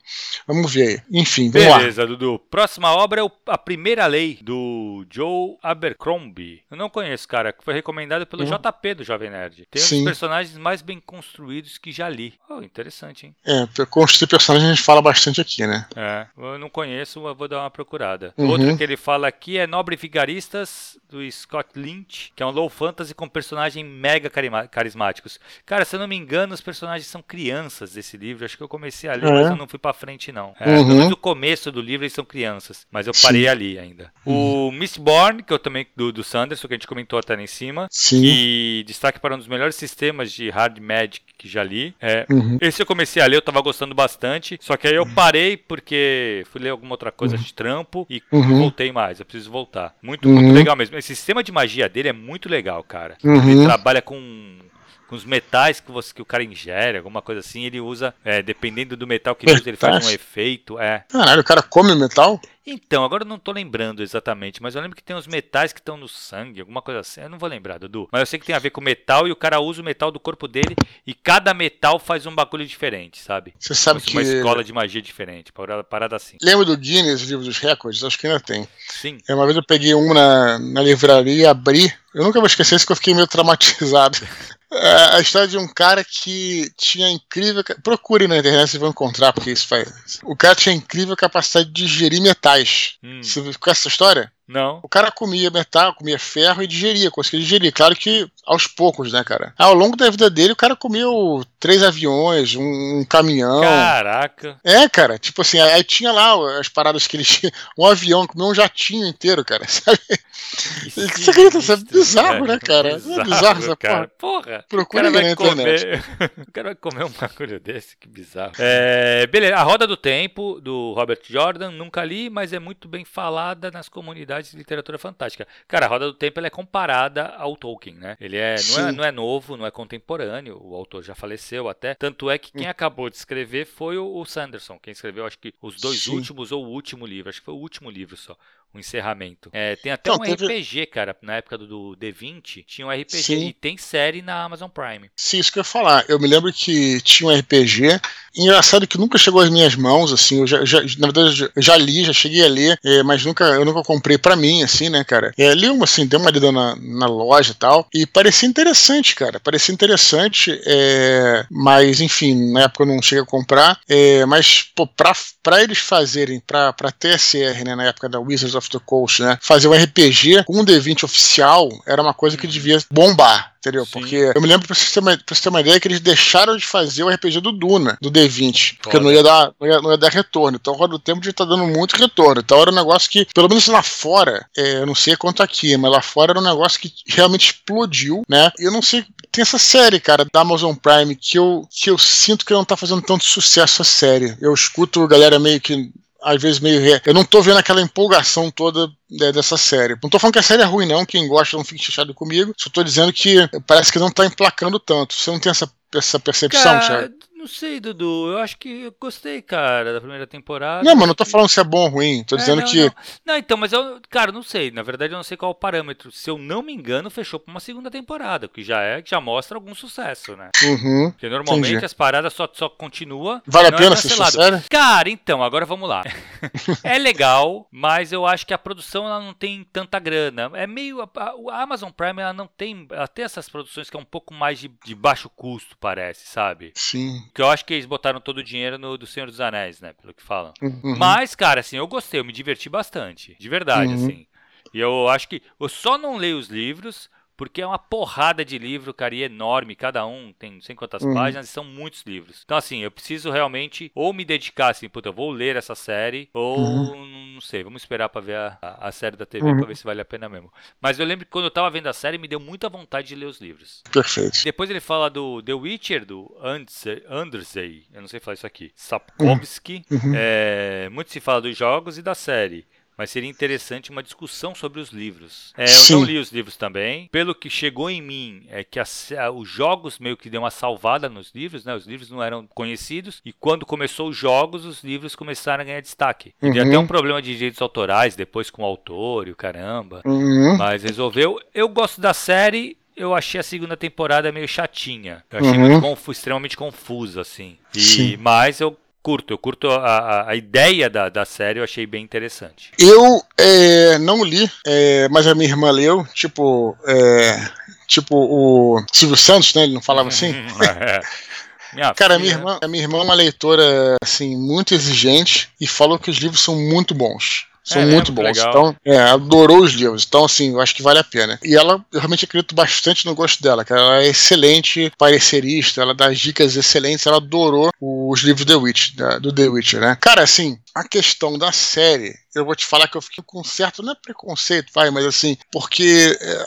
vamos ver aí. Enfim, vamos Beleza, lá. Beleza, Dudu. Próxima obra é A Primeira Lei, do Joe Abercrombie. Eu não conheço, cara, que foi recomendado pelo uhum. JP do Jovem Nerd. Tem Sim. um dos personagens mais bem construídos que já li. Oh, interessante, hein? É, construir personagens a gente fala bastante aqui, né? É, eu não conheço, mas vou dar uma procurada. Uhum. Outro que ele fala aqui é Nobre Vigaristas, do Scott Lynch, que é um low fantasy com personagens mega carismáticos. Cara, se eu não me engano, os personagens são crianças desse livro. Acho que eu comecei a ler, é. mas eu não fui pra frente, não. É, uhum. No começo do livro eles são crianças, mas eu parei Sim. ali ainda. Uhum. O Mistborn, que eu também, do, do Sanderson, que a gente comentou até lá em cima. Sim. E destaque para um dos melhores sistemas de hard magic que já li. É, uhum. Esse eu comecei a ler, eu tava gostando bastante. Só que aí eu parei porque fui ler alguma outra coisa uhum. de trampo e uhum. voltei mais. Eu preciso voltar. Muito, muito uhum. legal mesmo. Esse sistema de magia dele é muito legal, cara. Ele trabalha com com os metais que, você, que o cara ingere, alguma coisa assim, ele usa, é, dependendo do metal que ele usa, ele faz um efeito. É. Caralho, o cara come metal? Então, agora eu não tô lembrando exatamente, mas eu lembro que tem uns metais que estão no sangue, alguma coisa assim. Eu não vou lembrar, Dudu. Mas eu sei que tem a ver com metal e o cara usa o metal do corpo dele e cada metal faz um bagulho diferente, sabe? Você sabe que. Uma escola de magia diferente, parada assim. Lembra do Guinness, livro dos recordes? Acho que ainda tem. Sim. É, uma vez eu peguei um na, na livraria e abri. Eu nunca vou esquecer isso que eu fiquei meio traumatizado. É a história de um cara que tinha incrível. Procure na internet, vocês vão encontrar, porque isso faz. O cara tinha incrível capacidade de digerir metais. Hum. Você conhece essa história? Não. O cara comia metal, comia ferro e digeria, conseguia digerir. Claro que aos poucos, né, cara? Ao longo da vida dele, o cara comeu três aviões, um, um caminhão. Caraca. É, cara. Tipo assim, aí tinha lá as paradas que ele tinha. Um avião, comeu um jatinho inteiro, cara. Sabe? Isso é bizarro, né, cara? É bizarro, é bizarro essa cara. porra. Porra. Procura na internet. Comer... o cara vai comer um bagulho desse, que bizarro. É, beleza, A Roda do Tempo, do Robert Jordan, nunca li, mas é muito bem falada nas comunidades de literatura fantástica. Cara, a Roda do Tempo ela é comparada ao Tolkien, né? Ele é não, é não, é novo, não é contemporâneo, o autor já faleceu até. Tanto é que quem hum. acabou de escrever foi o, o Sanderson, quem escreveu acho que os dois Sim. últimos ou o último livro, acho que foi o último livro só o encerramento. É, tem até um teve... RPG, cara, na época do, do D20, tinha um RPG Sim. e tem série na Amazon Prime. Sim, isso que eu ia falar. Eu me lembro que tinha um RPG, engraçado que nunca chegou às minhas mãos, assim, eu já, já na verdade eu já li, já cheguei a ler, é, mas nunca, eu nunca comprei para mim, assim, né, cara. É, li uma, assim, dei uma lida na, na loja e tal, e parecia interessante, cara, parecia interessante, é, mas enfim, na época eu não cheguei a comprar, é, mas, pô, pra, pra eles fazerem, pra, pra TSR, né, na época da Wizards of of the Coast, né? Fazer um RPG com um D20 oficial era uma coisa que devia bombar entendeu? Sim. Porque eu me lembro, pra você, ter uma, pra você ter uma ideia, que eles deixaram de fazer o RPG do Duna, do D20, porque não ia, dar, não ia, não, ia, dar retorno. Então, o Roda do Tempo já tá dando muito retorno. Então, era um negócio que, pelo menos lá fora, é, eu não sei quanto aqui, mas lá fora era um negócio que realmente explodiu, né? E eu não sei, tem essa série, cara, da Amazon Prime, que eu, que eu sinto que não tá fazendo tanto sucesso a série. Eu escuto galera meio que às vezes meio. Re... Eu não tô vendo aquela empolgação toda né, dessa série. Não tô falando que a série é ruim, não. Quem gosta não fique chateado comigo. Só tô dizendo que parece que não tá emplacando tanto. Você não tem essa, essa percepção, Cara, Thiago? Não sei, Dudu. Eu acho que eu gostei, cara, da primeira temporada. Não, mas não tô falando se é bom ou ruim. Tô é, dizendo não, que. Não. não. então, mas eu, cara, não sei. Na verdade, eu não sei qual o parâmetro. Se eu não me engano, fechou pra uma segunda temporada, que já é, que já mostra algum sucesso, né? Uhum, Porque normalmente entendi. as paradas só, só continua. Vale a é pena é assistir a série? Cara, então, agora vamos lá. é legal, mas eu acho que a produção ela não tem tanta grana. É meio. A, a Amazon Prime ela não tem. Ela tem essas produções que é um pouco mais de, de baixo custo, parece, sabe? Sim. Que eu acho que eles botaram todo o dinheiro no do Senhor dos Anéis, né? Pelo que falam. Uhum. Mas, cara, assim, eu gostei, eu me diverti bastante. De verdade, uhum. assim. E eu acho que. Eu só não leio os livros porque é uma porrada de livro, cara, e enorme, cada um tem não sei quantas uhum. páginas, e são muitos livros. Então, assim, eu preciso realmente ou me dedicar, assim, puta, eu vou ler essa série, ou uhum. não sei, vamos esperar pra ver a, a, a série da TV uhum. pra ver se vale a pena mesmo. Mas eu lembro que quando eu tava vendo a série, me deu muita vontade de ler os livros. Perfeito. Depois ele fala do The Witcher, do Andersey, eu não sei falar isso aqui, Sapkowski. Uhum. É, muito se fala dos jogos e da série mas seria interessante uma discussão sobre os livros. É, eu não li os livros também. Pelo que chegou em mim, é que os jogos meio que deu uma salvada nos livros, né? Os livros não eram conhecidos. E quando começou os jogos, os livros começaram a ganhar destaque. Uhum. Até um problema de direitos autorais depois com o autor e o caramba. Uhum. Mas resolveu. Eu gosto da série eu achei a segunda temporada meio chatinha. Eu achei uhum. muito confuso, extremamente confusa, assim. E, mas eu curto, eu curto a, a, a, ideia da, da série, eu achei bem interessante. Eu é, não li, é, mas a minha irmã leu, tipo, é, tipo o Silvio Santos, né? Ele não falava assim? É. Minha Cara, minha irmã, a minha irmã é uma leitora assim muito exigente e falou que os livros são muito bons. São é, muito bons. Legal. Então, é, adorou os livros. Então, assim, eu acho que vale a pena. E ela, eu realmente acredito bastante no gosto dela, cara. Ela é excelente parecerista, ela dá dicas excelentes. Ela adorou os livros The Witch, da, do The Witcher, né? Cara, assim, a questão da série, eu vou te falar que eu fiquei com certo, não é preconceito, vai, mas assim, porque. É,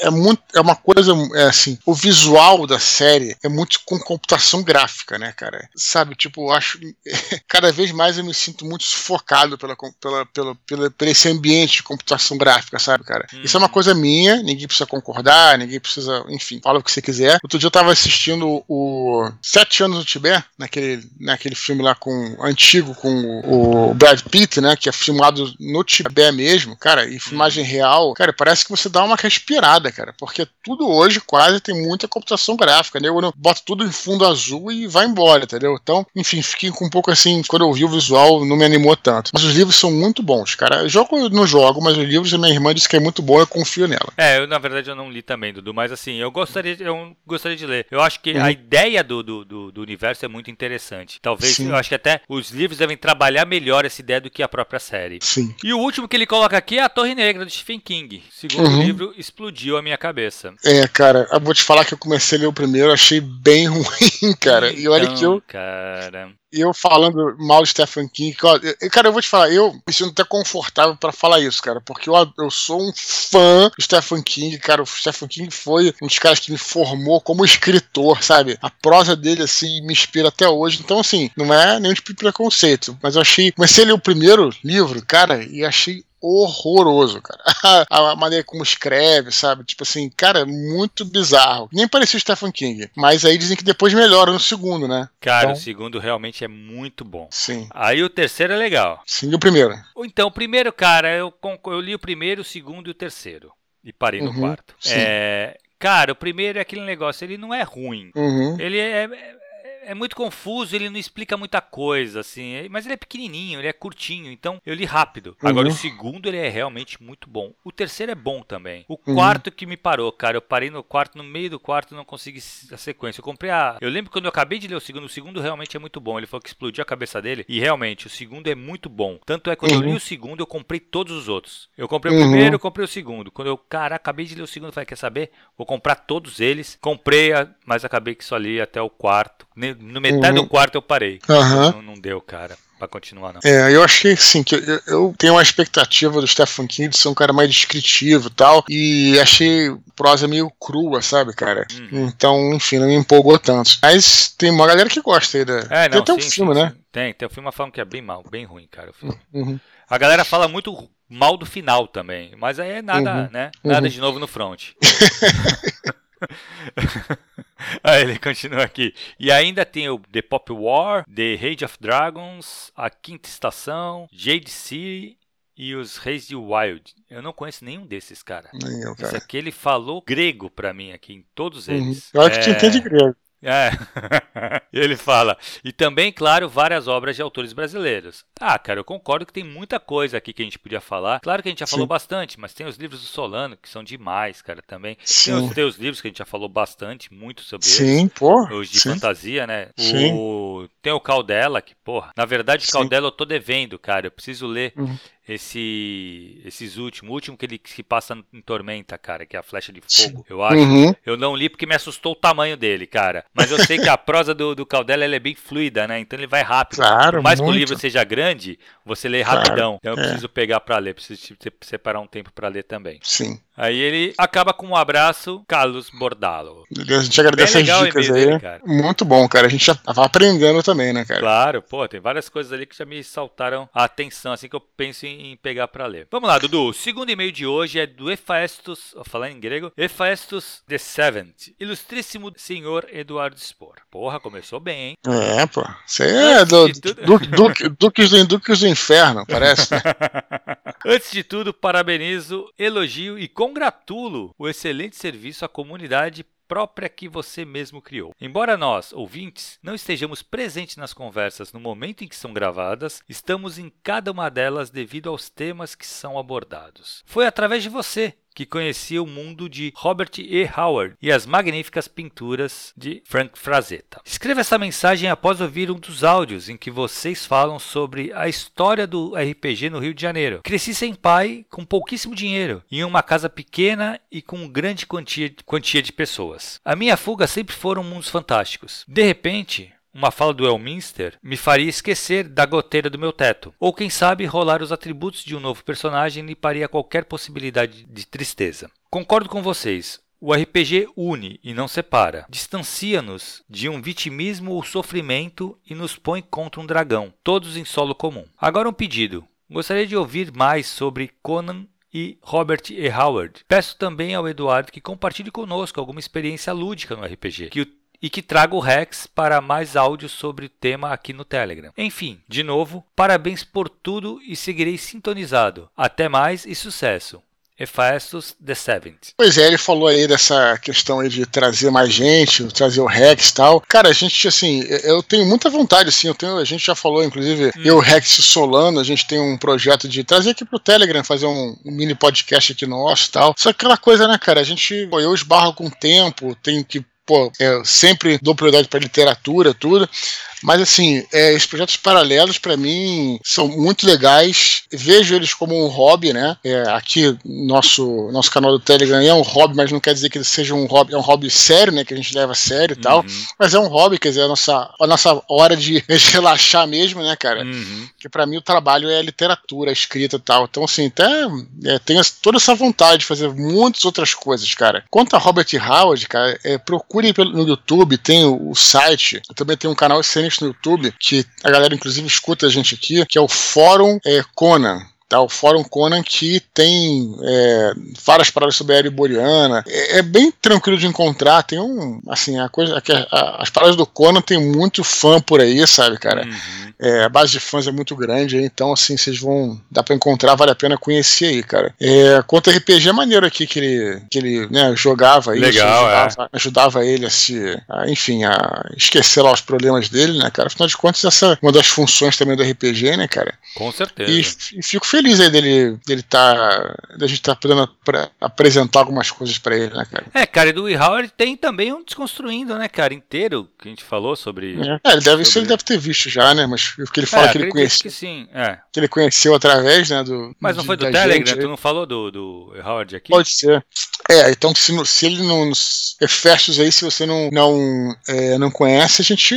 é muito é uma coisa é assim o visual da série é muito com computação gráfica né cara sabe tipo acho cada vez mais eu me sinto muito sufocado pela pela pela, pela por esse ambiente de computação gráfica sabe cara isso é uma uhum. coisa minha ninguém precisa concordar ninguém precisa enfim fala o que você quiser outro dia eu tava assistindo o Sete anos no Tibete naquele naquele filme lá com antigo com o, o Brad Pitt né que é filmado no Tibete mesmo cara e filmagem hum. real cara parece que você dá uma respirada nada, cara, porque tudo hoje quase tem muita computação gráfica, né? Eu boto tudo em fundo azul e vai embora, entendeu? Então, enfim, fiquei com um pouco assim, quando eu vi o visual, não me animou tanto. Mas os livros são muito bons, cara. Eu jogo no jogo, mas os livros a minha irmã disse que é muito bom, eu confio nela. É, eu na verdade eu não li também, Dudu, mas assim, eu gostaria, eu gostaria de ler. Eu acho que uhum. a ideia do, do, do, do, universo é muito interessante. Talvez, Sim. eu acho que até os livros devem trabalhar melhor essa ideia do que a própria série. Sim. E o último que ele coloca aqui é a Torre Negra de Stephen King. Segundo uhum. livro, explodiu a minha cabeça. É, cara, eu vou te falar que eu comecei a ler o primeiro, achei bem ruim, cara. Então, e olha que eu. Então, cara. Eu falando mal de Stephen King, cara, eu vou te falar, eu me sinto até confortável para falar isso, cara, porque eu, eu sou um fã do Stephen King, cara. O Stephen King foi um dos caras que me formou como escritor, sabe? A prosa dele, assim, me inspira até hoje. Então, assim, não é nenhum tipo de preconceito, mas eu achei. Comecei a ler o primeiro livro, cara, e achei horroroso, cara. A, maneira como escreve, sabe? Tipo assim, cara, muito bizarro. Nem parecia o Stephen King. Mas aí dizem que depois melhora no segundo, né? Cara, então... o segundo realmente é muito bom. Sim. Aí o terceiro é legal. Sim, e o primeiro? Então, o primeiro, cara, eu, eu li o primeiro, o segundo e o terceiro. E parei no uhum, quarto. É, cara, o primeiro é aquele negócio, ele não é ruim. Uhum. Ele é, é é muito confuso, ele não explica muita coisa, assim. Mas ele é pequenininho, ele é curtinho, então eu li rápido. Uhum. Agora, o segundo, ele é realmente muito bom. O terceiro é bom também. O uhum. quarto que me parou, cara. Eu parei no quarto, no meio do quarto, não consegui a sequência. Eu comprei a. Eu lembro quando eu acabei de ler o segundo, o segundo realmente é muito bom. Ele falou que explodiu a cabeça dele. E realmente, o segundo é muito bom. Tanto é que quando uhum. eu li uhum. o segundo, eu comprei todos os outros. Eu comprei o uhum. primeiro, eu comprei o segundo. Quando eu, cara, acabei de ler o segundo, eu falei, quer saber? Vou comprar todos eles. Comprei, mas acabei que só li até o quarto no metade uhum. do quarto eu parei. Uhum. Não, não, deu, cara. Pra continuar, não. É, eu achei assim, que eu, eu, tenho uma expectativa do Stephen King de ser um cara mais descritivo e tal, e achei prosa meio crua, sabe, cara? Uhum. Então, enfim, não me empolgou tanto. Mas tem uma galera que gosta aí da. É, não, tem até um filme, sim, né? Sim. Tem, tem um filme falando que é bem mal, bem ruim, cara. O filme. Uhum. A galera fala muito mal do final também, mas aí é nada, uhum. né? Nada de novo no front. Aí ele continua aqui. E ainda tem o The Pop War, The Rage of Dragons, A Quinta Estação, Jade City e os Reis de Wild. Eu não conheço nenhum desses, cara. Eu, cara. Isso aqui ele falou grego pra mim aqui, em todos uhum. eles. Uhum. Eu acho é... que tu entende grego. É. ele fala. E também, claro, várias obras de autores brasileiros. Ah, cara, eu concordo que tem muita coisa aqui que a gente podia falar. Claro que a gente já Sim. falou bastante, mas tem os livros do Solano, que são demais, cara, também. Sim. Tem os teus livros que a gente já falou bastante, muito sobre Sim, eles. pô. Os de Sim. fantasia, né? Sim. O... Tem o Caldela, que, porra, na verdade, Sim. Caldela eu tô devendo, cara. Eu preciso ler. Uhum. Esse esses últimos, o último que ele se passa em Tormenta, cara, que é a flecha de fogo, eu acho. Uhum. Eu não li porque me assustou o tamanho dele, cara. Mas eu sei que a prosa do, do Caldela é bem fluida, né? Então ele vai rápido. Claro, Por mais muito. que o livro seja grande, você lê claro, rapidão. Então eu é. preciso pegar para ler, preciso separar um tempo para ler também. Sim. Aí ele acaba com um abraço, Carlos Bordalo. A gente agradece as dicas aí. Dele, Muito bom, cara. A gente já tava aprendendo também, né, cara? Claro, pô, tem várias coisas ali que já me saltaram a atenção, assim que eu penso em pegar para ler. Vamos lá, Dudu. O segundo e-mail de hoje é do Efaestus, vou falar em grego, Efaestus the Seventh, ilustríssimo senhor Eduardo Spor. Porra, começou bem, hein? É, pô. Você é do, tudo... du, du, duques, do, duques do inferno, parece. Né? Antes de tudo, parabenizo, elogio e congratulo o excelente serviço à comunidade própria que você mesmo criou. Embora nós, ouvintes, não estejamos presentes nas conversas no momento em que são gravadas, estamos em cada uma delas devido aos temas que são abordados. Foi através de você que conhecia o mundo de Robert E. Howard e as magníficas pinturas de Frank Frazetta. Escreva essa mensagem após ouvir um dos áudios em que vocês falam sobre a história do RPG no Rio de Janeiro. Cresci sem pai, com pouquíssimo dinheiro, em uma casa pequena e com grande quantia, quantia de pessoas. A minha fuga sempre foram mundos fantásticos. De repente, uma fala do Elminster me faria esquecer da goteira do meu teto. Ou quem sabe rolar os atributos de um novo personagem limparia qualquer possibilidade de tristeza. Concordo com vocês. O RPG une e não separa. Distancia-nos de um vitimismo ou sofrimento e nos põe contra um dragão, todos em solo comum. Agora um pedido. Gostaria de ouvir mais sobre Conan e Robert E. Howard. Peço também ao Eduardo que compartilhe conosco alguma experiência lúdica no RPG, que e que traga o Rex para mais áudios sobre o tema aqui no Telegram. Enfim, de novo, parabéns por tudo e seguirei sintonizado. Até mais e sucesso. Hephaestus the Seventh. Pois é, ele falou aí dessa questão aí de trazer mais gente, trazer o Rex e tal. Cara, a gente, assim, eu tenho muita vontade, assim, eu tenho, a gente já falou, inclusive, hum. eu, Rex Solano, a gente tem um projeto de trazer aqui pro Telegram, fazer um, um mini podcast aqui nosso e tal. Só aquela coisa, né, cara, a gente, eu esbarro com o tempo, tenho que pô, eu sempre dou prioridade para literatura, tudo. Mas assim, é, esses projetos paralelos para mim são muito legais. Vejo eles como um hobby, né? É, aqui nosso nosso canal do Telegram é um hobby, mas não quer dizer que ele seja um hobby, é um hobby sério, né? Que a gente leva a sério e tal. Uhum. Mas é um hobby, quer dizer, a nossa, a nossa hora de, de relaxar mesmo, né, cara? Uhum. Que para mim o trabalho é a literatura, a escrita e tal. Então, assim, até é, tenho toda essa vontade de fazer muitas outras coisas, cara. Quanto a Robert Howard, cara, é, procure no YouTube, tem o, o site, também tem um canal excelente no YouTube, que a galera inclusive escuta a gente aqui, que é o Fórum é, Conan. Tá, o Fórum Conan que tem é, várias paradas sobre a iboriana. É, é, bem tranquilo de encontrar. Tem um. Assim, a coisa. A, a, as paradas do Conan tem muito fã por aí, sabe, cara? Uhum. É, a base de fãs é muito grande, então, assim, vocês vão. Dá pra encontrar, vale a pena conhecer aí, cara. É, quanto RPG é maneiro aqui que ele, que ele né, jogava isso, Legal, é. ajudava, ajudava, ele a se. A, enfim, a esquecer lá os problemas dele, né, cara? Afinal de contas, essa é uma das funções também do RPG, né, cara? Com certeza. E, e fico feliz feliz aí dele, dele tá. Da gente tá podendo apresentar algumas coisas para ele, né, cara? É, cara, e do Howard tem também um Desconstruindo, né, cara, inteiro, que a gente falou sobre. É, é ele deve, isso ele deve ter visto já, né? Mas o que ele fala é, que ele conheceu. Que sim, é. Que ele conheceu através, né, do. Mas não foi do Telegram, tu não falou do, do Howard aqui? Pode ser. É, então se, se ele não. Nos Efestos aí, se você não, não, é, não conhece, a gente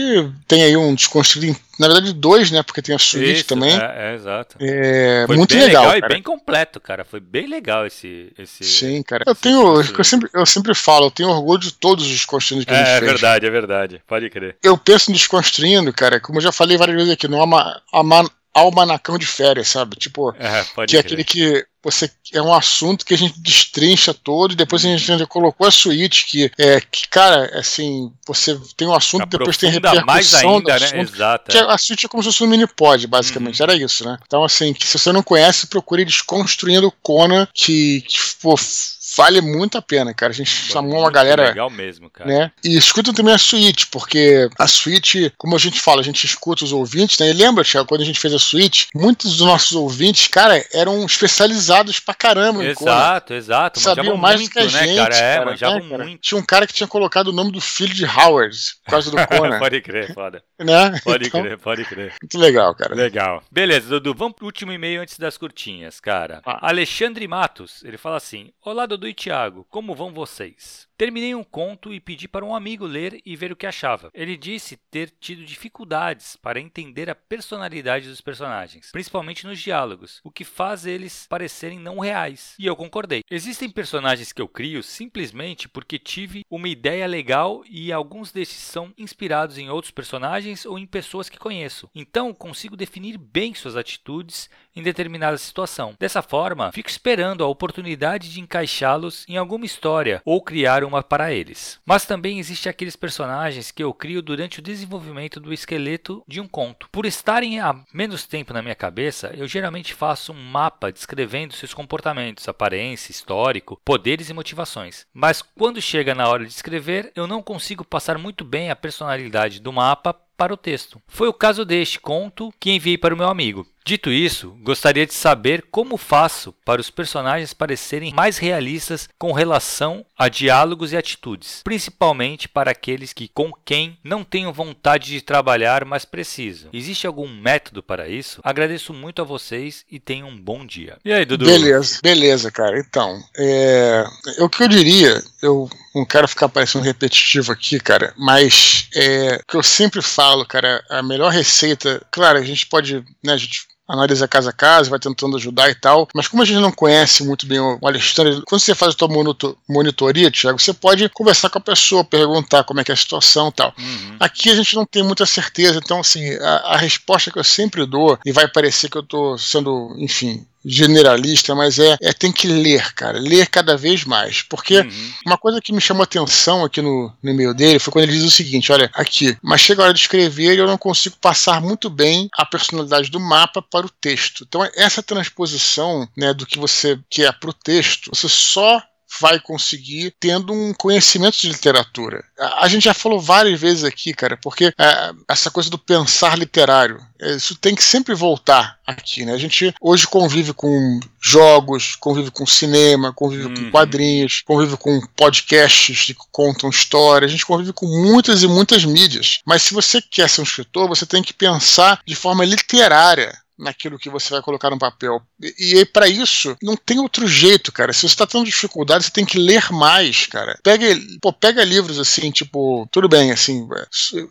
tem aí um Desconstruindo na verdade, dois, né? Porque tem a suíte Isso, também. É, é exato. É Foi muito legal. legal e bem completo, cara. Foi bem legal esse. esse Sim, cara. Eu tenho. Eu sempre, eu sempre falo, eu tenho orgulho de todos os desconstruindo que é, a gente é, fez. É verdade, é verdade. Pode crer. Eu penso em desconstruindo, cara, como eu já falei várias vezes aqui, no ama, ama, almanacão de férias, sabe? Tipo, é, que é aquele que você é um assunto que a gente destrincha todo e depois a gente já colocou a suíte que é que cara assim você tem um assunto Aprofunda depois tem repercussão mais ainda, né? assunto, Exato. Que é. a suíte é como se fosse um mini pod basicamente uhum. era isso né então assim se você não conhece procure desconstruindo Conan que, que pô, vale muito a pena, cara. A gente Bom, chamou uma galera. Legal mesmo, cara. Né? E escuta também a suíte, porque a suíte, como a gente fala, a gente escuta os ouvintes, né? E lembra, Thiago, quando a gente fez a suíte, muitos dos nossos ouvintes, cara, eram especializados pra caramba. Exato, exato. Sabiam mais muito, do que a né, gente. Cara? É, cara, manjavam né, muito. Tinha um cara que tinha colocado o nome do filho de Howard por causa do Conan. pode crer, foda. Né? Pode então, crer, pode crer. Muito legal, cara. Legal. Beleza, Dudu, vamos pro último e-mail antes das curtinhas, cara. Ah. Alexandre Matos, ele fala assim: Olá, Dudu e Thiago, como vão vocês? Terminei um conto e pedi para um amigo ler e ver o que achava. Ele disse ter tido dificuldades para entender a personalidade dos personagens, principalmente nos diálogos, o que faz eles parecerem não reais. E eu concordei. Existem personagens que eu crio simplesmente porque tive uma ideia legal e alguns desses são inspirados em outros personagens ou em pessoas que conheço. Então consigo definir bem suas atitudes em determinada situação. Dessa forma, fico esperando a oportunidade de encaixá-los em alguma história ou criar para eles. Mas também existe aqueles personagens que eu crio durante o desenvolvimento do esqueleto de um conto. Por estarem há menos tempo na minha cabeça, eu geralmente faço um mapa descrevendo seus comportamentos, aparência, histórico, poderes e motivações. Mas quando chega na hora de escrever, eu não consigo passar muito bem a personalidade do mapa para o texto. Foi o caso deste conto que enviei para o meu amigo. Dito isso, gostaria de saber como faço para os personagens parecerem mais realistas com relação a diálogos e atitudes, principalmente para aqueles que com quem não tenho vontade de trabalhar, mas precisam. Existe algum método para isso? Agradeço muito a vocês e tenham um bom dia. E aí, Dudu? Beleza, beleza, cara. Então, é... o que eu diria, eu não quero ficar parecendo repetitivo aqui, cara, mas é o que eu sempre falo, cara, a melhor receita, claro, a gente pode, né, a gente analisa casa a casa, vai tentando ajudar e tal. Mas como a gente não conhece muito bem o Alexandre, quando você faz a tua monitoria, Thiago, você pode conversar com a pessoa, perguntar como é que é a situação e tal. Uhum. Aqui a gente não tem muita certeza, então assim, a, a resposta que eu sempre dou, e vai parecer que eu tô sendo, enfim, generalista, mas é, é tem que ler, cara, ler cada vez mais. Porque uhum. uma coisa que me chamou atenção aqui no, no e-mail dele foi quando ele diz o seguinte: olha, aqui, mas chega a hora de escrever e eu não consigo passar muito bem a personalidade do mapa para o texto. Então, essa transposição né, do que você quer para o texto, você só vai conseguir tendo um conhecimento de literatura. A, gente já falou várias vezes aqui, cara, porque é, essa coisa do pensar literário, é, isso tem que sempre voltar aqui, né? A gente hoje convive com jogos, convive com cinema, convive uhum. com quadrinhos, convive com podcasts que contam histórias, a gente convive com muitas e muitas mídias. Mas se você quer ser um escritor, você tem que pensar de forma literária naquilo que você vai colocar no papel. E, e para isso, não tem outro jeito, cara. Se você tá tendo dificuldade, você tem que ler mais, cara. Pega, pô, pega livros assim, tipo, tudo bem, assim,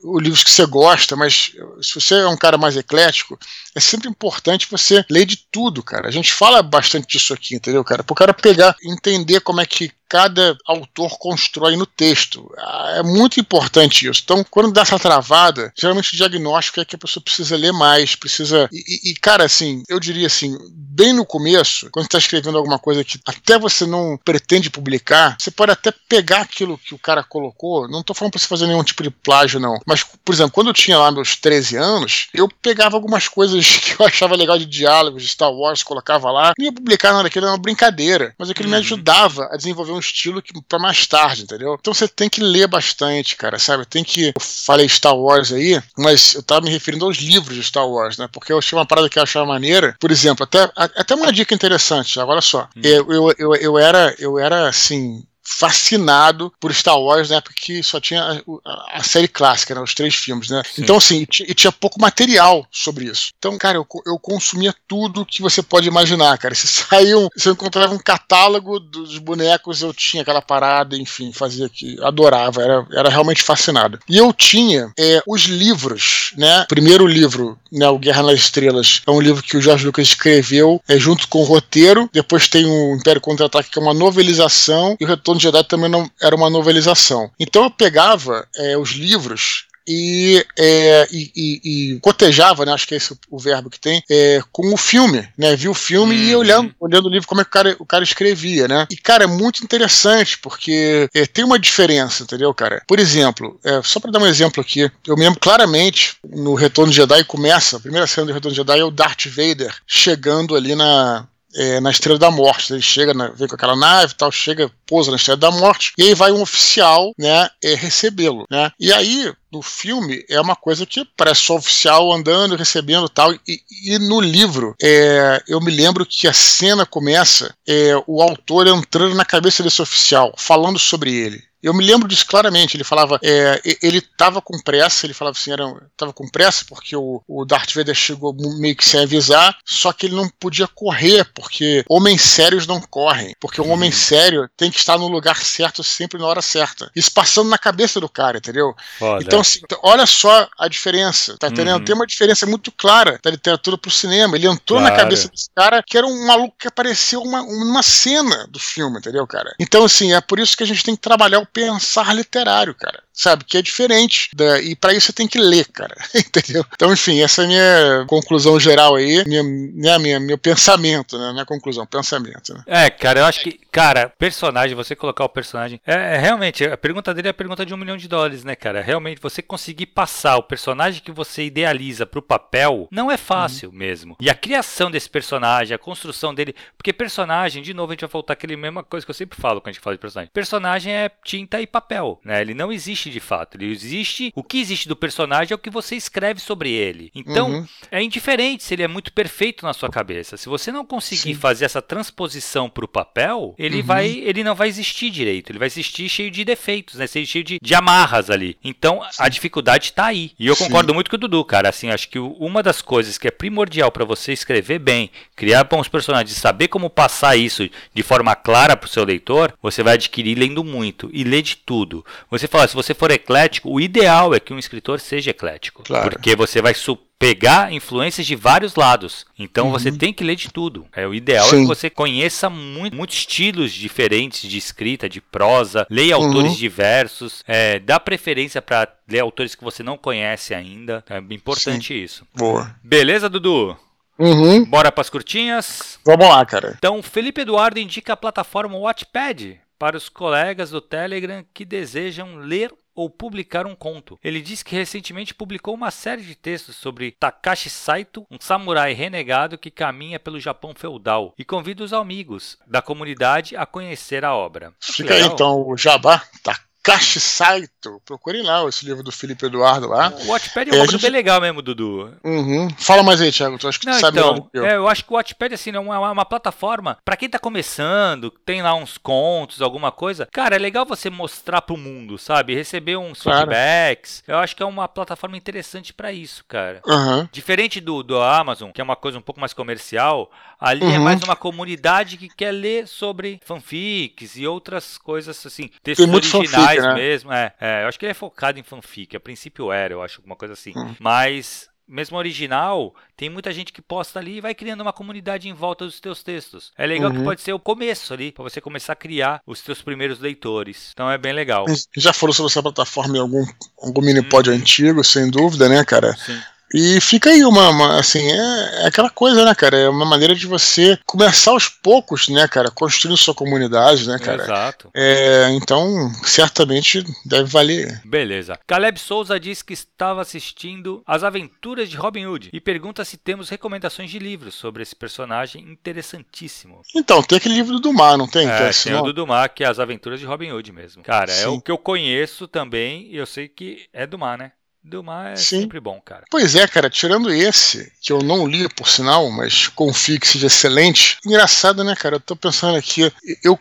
os livros que você gosta, mas se você é um cara mais eclético, é sempre importante você ler de tudo, cara. A gente fala bastante disso aqui, entendeu, cara? Pro cara pegar, entender como é que cada autor constrói no texto. Ah, é muito importante isso. Então, quando dá essa travada, geralmente o diagnóstico é que a pessoa precisa ler mais, precisa. E, e cara, assim, eu diria assim, bem no começo, quando você está escrevendo alguma coisa que até você não pretende publicar, você pode até pegar aquilo que o cara colocou. Não estou falando para você fazer nenhum tipo de plágio, não. Mas, por exemplo, quando eu tinha lá meus 13 anos, eu pegava algumas coisas que eu achava legal de diálogos de Star Wars, colocava lá, não ia publicar nada daquilo, era uma brincadeira. Mas aquilo uhum. me ajudava a desenvolver um estilo para mais tarde, entendeu? Então você tem que ler bastante, cara, sabe? Tem que. Eu falei Star Wars aí, mas eu tava me referindo aos livros de Star Wars, né? Porque eu achei uma parada que eu achava maneira. Por exemplo, até, até uma dica interessante, agora só. Hum. Eu, eu, eu, eu, era, eu era assim, fascinado por Star Wars na época que só tinha a, a série clássica, né, os três filmes, né? Sim. Então, assim, e tinha pouco material sobre isso. Então, cara, eu, eu consumia tudo que você pode imaginar, cara. Se saiu, se eu encontrava um catálogo dos bonecos, eu tinha aquela parada, enfim, fazia que adorava, era, era realmente fascinado. E eu tinha é, os livros, né? Primeiro livro, né, o Guerra nas Estrelas, é um livro que o George Lucas escreveu é, junto com o roteiro. Depois tem o Império Contra-Ataque, que é uma novelização, e o Retorno de Jedi também não era uma novelização. Então eu pegava é, os livros e, é, e, e, e, cotejava, né, acho que é esse o verbo que tem, é, com o filme, né, vi o filme uhum. e olhando, olhando o livro como é que o cara, o cara escrevia, né, e cara, é muito interessante, porque é, tem uma diferença, entendeu, cara? Por exemplo, é, só para dar um exemplo aqui, eu me lembro claramente, no Retorno de Jedi começa, a primeira cena do Retorno de Jedi é o Darth Vader chegando ali na, é, na Estrela da Morte. Ele chega, na, vem com aquela nave e tal, chega, pousa na Estrela da Morte, e aí vai um oficial, né, é, recebê-lo, né? E aí, no filme, é uma coisa que parece só oficial andando, recebendo tal, e, e no livro, é, eu me lembro que a cena começa, é, o autor entrando na cabeça desse oficial, falando sobre ele. Eu me lembro disso claramente. Ele falava, é, ele estava com pressa, ele falava assim, estava com pressa porque o, o Darth Vader chegou meio que sem avisar, só que ele não podia correr, porque homens sérios não correm, porque um homem uhum. sério tem que estar no lugar certo sempre na hora certa. Isso passando na cabeça do cara, entendeu? Foda. Então, assim, olha só a diferença, tá entendendo? Uhum. Tem uma diferença muito clara da literatura pro cinema. Ele entrou claro. na cabeça desse cara que era um maluco que apareceu uma, uma cena do filme, entendeu, cara? Então, assim, é por isso que a gente tem que trabalhar o pensar literário, cara sabe? Que é diferente. Da, e para isso você tem que ler, cara. Entendeu? Então, enfim, essa é a minha conclusão geral aí, minha, minha, minha meu pensamento, né? É conclusão, pensamento. Né? É, cara, eu acho que, cara, personagem, você colocar o personagem. É, é, realmente, a pergunta dele é a pergunta de um milhão de dólares, né, cara? Realmente, você conseguir passar o personagem que você idealiza pro papel não é fácil uhum. mesmo. E a criação desse personagem, a construção dele. Porque personagem, de novo, a gente vai voltar aquele mesma coisa que eu sempre falo quando a gente fala de personagem. Personagem é tinta e papel, né? Ele não existe existe de fato. Ele existe. O que existe do personagem é o que você escreve sobre ele. Então, uhum. é indiferente se ele é muito perfeito na sua cabeça. Se você não conseguir Sim. fazer essa transposição para o papel, ele uhum. vai. Ele não vai existir direito. Ele vai existir cheio de defeitos, né? Cheio de, de amarras ali. Então, Sim. a dificuldade está aí. E eu Sim. concordo muito com o Dudu, cara. Assim, acho que uma das coisas que é primordial para você escrever bem, criar bons personagens, saber como passar isso de forma clara para o seu leitor, você vai adquirir lendo muito e ler de tudo. Você fala, se você você for eclético, o ideal é que um escritor seja eclético. Claro. Porque você vai pegar influências de vários lados. Então uhum. você tem que ler de tudo. É o ideal Sim. é que você conheça muito, muitos estilos diferentes de escrita, de prosa, leia uhum. autores diversos, é, dá preferência para ler autores que você não conhece ainda. É importante Sim. isso. Boa. Beleza, Dudu? Uhum. Bora para as curtinhas? Vamos lá, cara. Então, Felipe Eduardo indica a plataforma Watchpad para os colegas do Telegram que desejam ler ou publicar um conto. Ele diz que recentemente publicou uma série de textos sobre Takashi Saito, um samurai renegado que caminha pelo Japão feudal, e convida os amigos da comunidade a conhecer a obra. Fica aí então o jabá, Takashi Kashi Saito. Procurem lá esse livro do Felipe Eduardo lá. O Watchpad é um é, gente... bem legal mesmo, Dudu. Uhum. Fala mais aí, Thiago. Tu acho que Não, tu sabe então, eu. É, eu acho que o Watchpad assim, é uma, uma plataforma para quem tá começando, tem lá uns contos, alguma coisa. Cara, é legal você mostrar pro mundo, sabe? Receber uns claro. feedbacks. Eu acho que é uma plataforma interessante para isso, cara. Uhum. Diferente do, do Amazon, que é uma coisa um pouco mais comercial, ali é uhum. é mais uma comunidade que quer ler sobre fanfics e outras coisas assim, textos originais né? mesmo. É, é, eu acho que ele é focado em fanfic. A princípio era, eu acho, alguma coisa assim. Hum. Mas mesmo original, tem muita gente que posta ali e vai criando uma comunidade em volta dos teus textos. É legal uhum. que pode ser o começo ali, para você começar a criar os teus primeiros leitores. Então é bem legal. Já falou sobre essa plataforma em algum, algum mini pod uhum. antigo, sem dúvida, né, cara? Sim. E fica aí uma, uma assim, é, é, aquela coisa, né, cara? É uma maneira de você começar aos poucos, né, cara? Construindo sua comunidade, né, cara? Exato. É, então, certamente deve valer. Beleza. Caleb Souza diz que estava assistindo As Aventuras de Robin Hood e pergunta se temos recomendações de livros sobre esse personagem interessantíssimo. Então, tem aquele livro do Mar, não tem? É, é tem o do Dumar, que é As Aventuras de Robin Hood mesmo. Cara, Sim. é o que eu conheço também e eu sei que é do Mar, né? Do mar é Sim. sempre bom, cara. Pois é, cara, tirando esse, que eu não li por sinal, mas confio que seja excelente. Engraçado, né, cara? Eu tô pensando aqui, eu,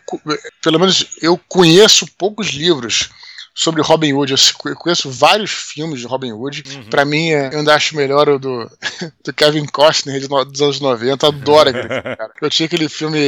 pelo menos eu conheço poucos livros sobre Robin Hood. Eu conheço vários filmes de Robin Hood. Uhum. Pra mim, é, eu ainda acho melhor o do, do Kevin Costner dos anos 90. Eu adoro aquele filme, cara. Eu tinha aquele filme.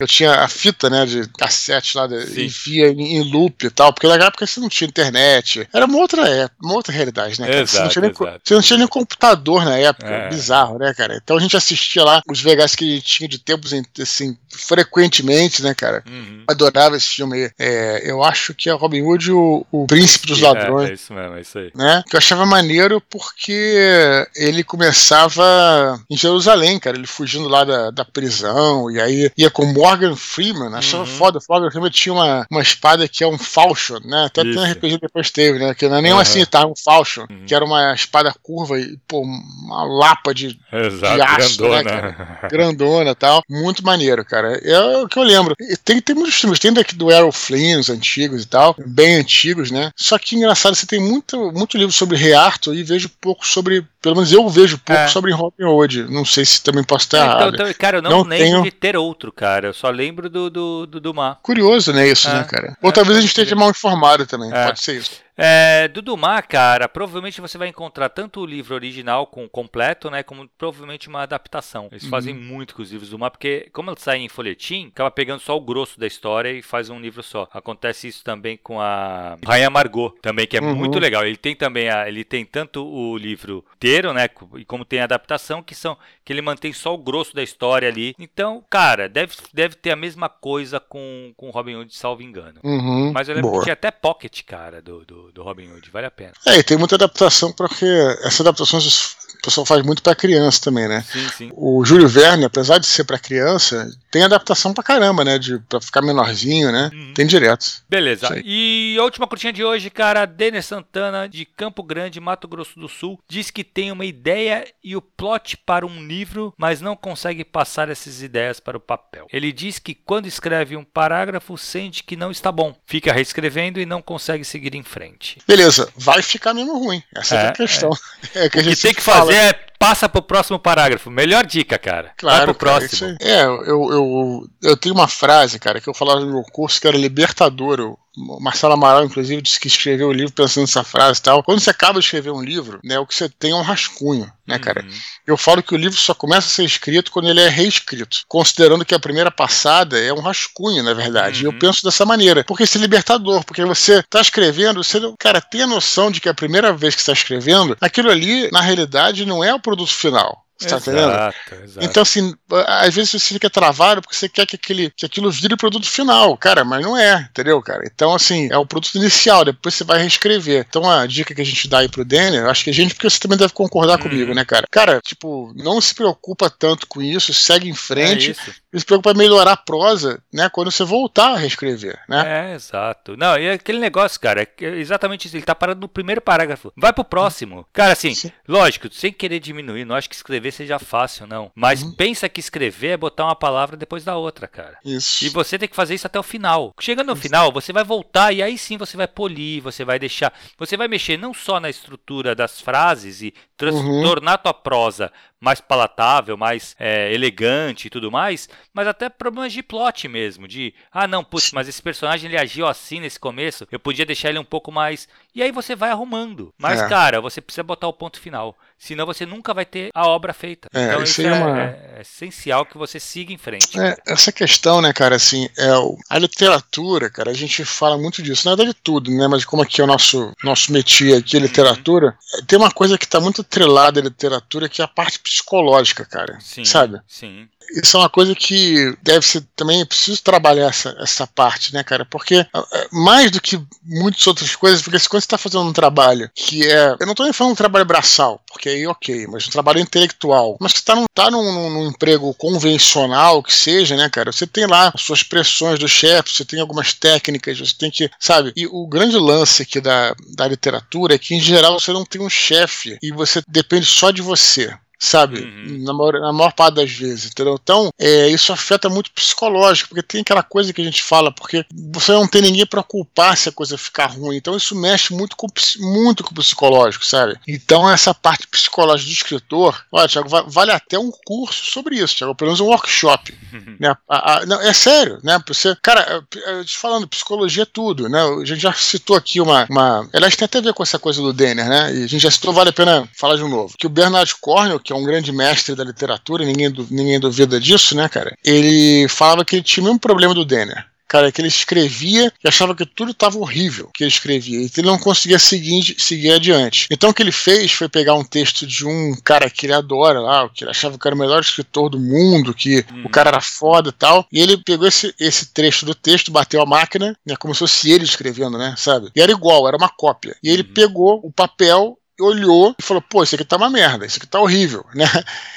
Eu tinha a fita, né, de cassete lá, e via em, em, loop e tal, porque naquela época você não tinha internet. Era uma outra época, uma outra realidade, né? Exato, você, não tinha nem, você não tinha nem computador na época. É. Bizarro, né, cara? Então a gente assistia lá os VHS que a gente tinha de tempos assim, frequentemente, né, cara? Uhum. Adorava esse filme aí. É, eu acho que é Robin Hood o o, Príncipe dos Ladrões. É, é, isso mesmo, é isso aí. Né? Que eu achava maneiro porque ele começava em Jerusalém, cara, ele fugindo lá da, da prisão, e aí ia com Morgan Freeman, achava uhum. foda. Morgan Freeman tinha uma, uma espada que é um falchion, né? Até tem um RPG depois teve, né? Que não é nem uhum. assim, tá? Um falchion, uhum. que era uma espada curva e, pô, uma lapa de, Exato, de aço, grandona. né, cara? Grandona e tal. Muito maneiro, cara. É o que eu lembro. Tem, tem muitos filmes, tem daqui do Errol Flynn, os antigos e tal, bem antigos, né? Só que engraçado, você tem muito, muito livro sobre Rei Arthur e vejo pouco sobre, pelo menos eu vejo pouco é. sobre Robin Hood. Não sei se também posso estar é, então, errado. Então, cara, eu não, não lembro tenho... de ter outro, cara. Eu só lembro do, do, do, do Mar. Curioso, né, isso, é. né, cara? Ou talvez a gente esteja mal informado também, é. pode ser isso. É, do Dumas, cara, provavelmente você vai encontrar tanto o livro original com completo, né, como provavelmente uma adaptação. Eles uhum. fazem muito com os livros do Dumas, porque como eles saem em folhetim, acaba pegando só o grosso da história e faz um livro só. Acontece isso também com a Rainha Margot, também que é uhum. muito legal. Ele tem também a, ele tem tanto o livro inteiro, né, e como tem a adaptação que são que ele mantém só o grosso da história ali. Então, cara, deve, deve ter a mesma coisa com com Robin Hood, salvo engano. Uhum. Mas eu lembro Boa. que tinha até Pocket, cara, do, do do, Robin Hood, vale a pena. É, e tem muita adaptação, porque essas adaptações o pessoal faz muito para criança também, né? Sim, sim. O Júlio Verne, apesar de ser para criança, tem adaptação pra caramba, né? De, pra ficar menorzinho, né? Uhum. Tem direto. Beleza. E a última curtinha de hoje, cara, Denis Santana, de Campo Grande, Mato Grosso do Sul, diz que tem uma ideia e o plot para um livro, mas não consegue passar essas ideias para o papel. Ele diz que quando escreve um parágrafo, sente que não está bom, fica reescrevendo e não consegue seguir em frente. Beleza, vai ficar mesmo ruim. Essa é, é a questão. É. É que a gente o que tem que fazer é passa pro próximo parágrafo. Melhor dica, cara. Claro. Vai pro cara, próximo. É, eu, eu, eu tenho uma frase, cara, que eu falava no meu curso que era libertador. Eu, Marcelo Amaral, inclusive, disse que escreveu o livro pensando nessa frase e tal. Quando você acaba de escrever um livro, né, o que você tem é um rascunho, né, cara? Uhum. Eu falo que o livro só começa a ser escrito quando ele é reescrito, considerando que a primeira passada é um rascunho, na verdade. Uhum. E eu penso dessa maneira, porque esse é libertador, porque você está escrevendo, você, cara, tem a noção de que a primeira vez que está escrevendo, aquilo ali, na realidade, não é o produto final. Você tá entendendo? Exato. Então, assim, às vezes você fica travado porque você quer que, aquele, que aquilo vire o produto final, cara, mas não é, entendeu, cara? Então, assim, é o produto inicial, depois você vai reescrever. Então, a dica que a gente dá aí pro Denner, acho que a gente, porque você também deve concordar hum. comigo, né, cara? Cara, tipo, não se preocupa tanto com isso, segue em frente. É se preocupa em melhorar a prosa, né, quando você voltar a reescrever, né? É, exato. Não, e aquele negócio, cara, é exatamente isso, ele tá parando no primeiro parágrafo. Vai pro próximo. Cara, assim, Sim. lógico, sem querer diminuir, não acho que escrever seja fácil, não. Mas uhum. pensa que escrever é botar uma palavra depois da outra, cara. Isso. E você tem que fazer isso até o final. Chegando no isso. final, você vai voltar e aí sim você vai polir, você vai deixar. Você vai mexer não só na estrutura das frases e uhum. tornar tua prosa mais palatável, mais é, elegante e tudo mais, mas até problemas de plot mesmo, de ah não, putz, mas esse personagem ele agiu assim nesse começo, eu podia deixar ele um pouco mais. E aí você vai arrumando. Mas, é. cara, você precisa botar o ponto final. Senão você nunca vai ter a obra feita. É, então isso é, uma... é, é, essencial que você siga em frente. É, essa questão, né, cara, assim, é a literatura, cara, a gente fala muito disso. Nada de tudo, né? Mas como aqui é o nosso, nosso métier aqui, a literatura, uhum. tem uma coisa que está muito atrelada à literatura, que é a parte psicológica, cara. Sim, sabe? Sim isso é uma coisa que deve ser também preciso trabalhar essa, essa parte, né, cara? Porque é, mais do que muitas outras coisas, porque quando você está fazendo um trabalho que é. Eu não estou nem falando um trabalho braçal, porque aí ok, mas um trabalho intelectual. Mas você está num, tá num, num, emprego convencional, que seja, né, cara? Você tem lá as suas pressões do chefe, você tem algumas técnicas, você tem que. Sabe? E o grande lance aqui da, da literatura é que, em geral, você não tem um chefe e você depende só de você sabe? Uhum. Na, maior, na maior parte das vezes, entendeu? Então, é, isso afeta muito psicológico, porque tem aquela coisa que a gente fala, porque você não tem ninguém para culpar se a coisa ficar ruim. Então, isso mexe muito com, muito com o psicológico, sabe? Então, essa parte psicológica do escritor, olha, Thiago, vale até um curso sobre isso, Thiago, pelo menos um workshop. Uhum. Né? A, a, não, é sério, né? Você, cara, te falando, psicologia é tudo, né? A gente já citou aqui uma, uma. Aliás, tem até a ver com essa coisa do Denner, né? E a gente já citou, vale a pena falar de novo. Que o Bernard Cornell, que é um grande mestre da literatura, ninguém, ninguém duvida disso, né, cara? Ele falava que ele tinha o mesmo problema do Denner cara, que ele escrevia e achava que tudo estava horrível que ele escrevia. E ele não conseguia seguir, seguir adiante. Então o que ele fez foi pegar um texto de um cara que ele adora lá, que ele achava que era o melhor escritor do mundo, que hum. o cara era foda e tal. E ele pegou esse, esse trecho do texto, bateu a máquina, né? Como se fosse ele escrevendo, né? Sabe? E era igual, era uma cópia. E ele hum. pegou o papel olhou e falou: pô, isso aqui tá uma merda, isso aqui tá horrível, né?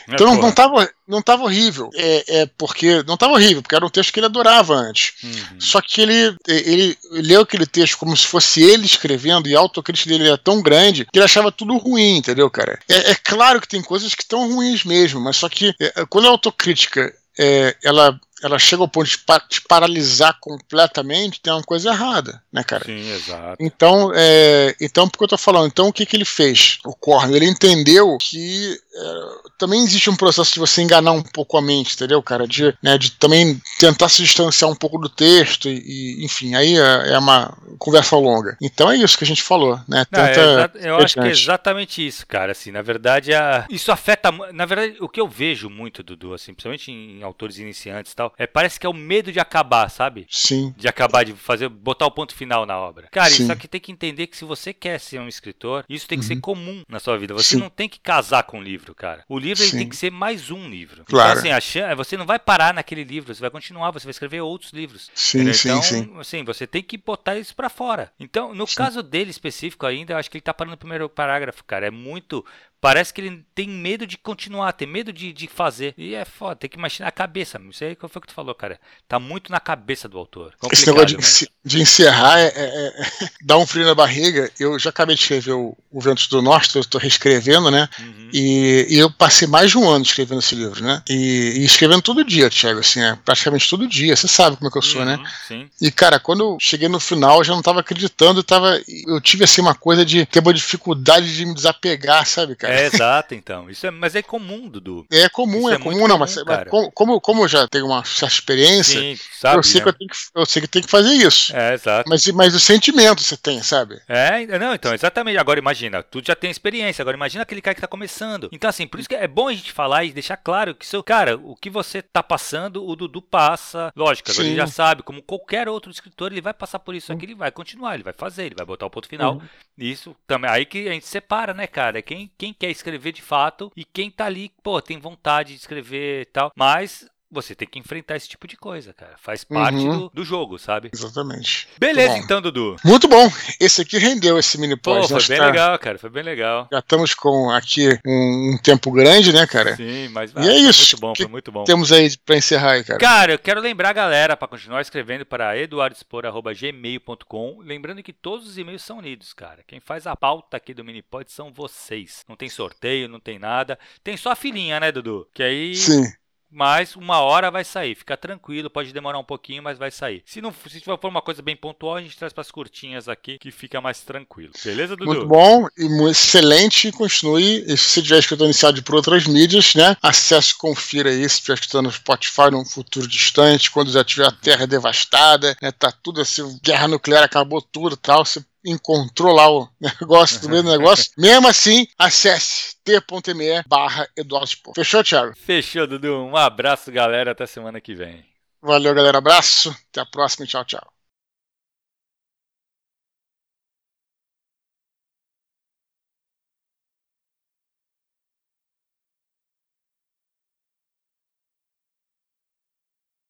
É, então não, não, tava, não tava horrível. É, é, porque. Não tava horrível, porque era um texto que ele adorava antes. Uhum. Só que ele, ele leu aquele texto como se fosse ele escrevendo, e a autocrítica dele era tão grande que ele achava tudo ruim, entendeu, cara? É, é claro que tem coisas que estão ruins mesmo, mas só que é, quando a autocrítica é, ela ela chega ao ponto de te paralisar completamente, tem uma coisa errada, né, cara? Sim, exato. Então, é, então por que eu tô falando? Então, o que, que ele fez? O Corner, ele entendeu que também existe um processo de você enganar um pouco a mente, entendeu, cara? De, né, de também tentar se distanciar um pouco do texto e, e enfim, aí é, é, uma conversa longa. Então é isso que a gente falou, né? Tenta Não, é eu acho que é exatamente isso, cara. Assim, na verdade, a, isso afeta. Na verdade, o que eu vejo muito, Dudu, assim, principalmente em autores iniciantes e tal, é, parece que é o medo de acabar, sabe? Sim. De acabar, de fazer, botar o ponto final na obra. Cara, Sim. isso aqui tem que entender que se você quer ser um escritor, isso tem que uhum. ser comum na sua vida. Você Sim. não tem que casar com o livro, cara. O livro ele tem que ser mais um livro. Então, claro. Então, assim, a, você não vai parar naquele livro, você vai continuar, você vai escrever outros livros. Sim, entendeu? sim, então, sim. assim, você tem que botar isso para fora. Então, no sim. caso dele específico ainda, eu acho que ele tá parando no primeiro parágrafo, cara. É muito Parece que ele tem medo de continuar, tem medo de, de fazer. E é foda, tem que imaginar a cabeça. Isso aí foi o que tu falou, cara. Tá muito na cabeça do autor. Complicado, Esse negócio de, de encerrar é, é, é, dá um frio na barriga. Eu já acabei de escrever o, o Ventos do Norte, eu tô reescrevendo, né? Uhum. E, e, eu passei mais de um ano escrevendo esse livro, né? E, e escrevendo todo dia, Thiago, assim, é, praticamente todo dia. Você sabe como é que eu sou, né? uhum, né? Sim. E, cara, quando eu cheguei no final, eu já não tava acreditando, eu, tava, eu tive, assim, uma coisa de ter uma dificuldade de me desapegar, sabe, cara? É, exato, então. Isso é, mas é comum, Dudu. É comum, é, é, comum, não, mas, mas como, como eu já tenho uma certa experiência, Sim, sabe, eu, sei né? que eu, tenho que, eu sei que tem que fazer isso. É, exato. Mas, mas o sentimento você tem, sabe? É, não, então, exatamente. Agora imagina, tu já tem experiência, agora imagina aquele cara que tá começando. Então, assim, por isso que é bom a gente falar e deixar claro que, seu cara, o que você tá passando, o Dudu passa. Lógico, agora Sim. ele já sabe, como qualquer outro escritor, ele vai passar por isso aqui, ele vai continuar, ele vai fazer, ele vai botar o ponto final. Uhum. Isso também. Aí que a gente separa, né, cara? Quem, quem quer escrever de fato e quem tá ali, pô, tem vontade de escrever e tal. Mas você tem que enfrentar esse tipo de coisa, cara. Faz parte uhum. do, do, jogo, sabe? Exatamente. Beleza, então, Dudu. Muito bom. Esse aqui rendeu esse mini pós. Pô, foi bem tá... legal, cara. Foi bem legal. Já estamos com aqui um, um tempo grande, né, cara? Sim, mas e é isso. Muito bom, foi muito bom. Temos aí para encerrar aí, cara. Cara, eu quero lembrar a galera para continuar escrevendo para eduardospor@gmail.com, lembrando que todos os e-mails são unidos, cara. Quem faz a pauta aqui do mini pod são vocês. Não tem sorteio, não tem nada. Tem só a filhinha, né, Dudu? Que aí Sim mas uma hora vai sair. Fica tranquilo, pode demorar um pouquinho, mas vai sair. Se não se for uma coisa bem pontual, a gente traz para as curtinhas aqui, que fica mais tranquilo. Beleza, Dudu? Muito bom e excelente. Continue. E se você tiver escutando iniciado por outras mídias, né? Acesse, confira aí. Se estiver escutando no Spotify num futuro distante, quando já tiver a terra devastada, né? Tá tudo assim, guerra nuclear acabou tudo tal. Você encontrou lá o negócio do mesmo negócio. Mesmo assim, acesse t.me barra Eduardo Fechou, Thiago? Fechou, Dudu. Um abraço, galera. Até semana que vem. Valeu, galera. Abraço. Até a próxima. Tchau, tchau.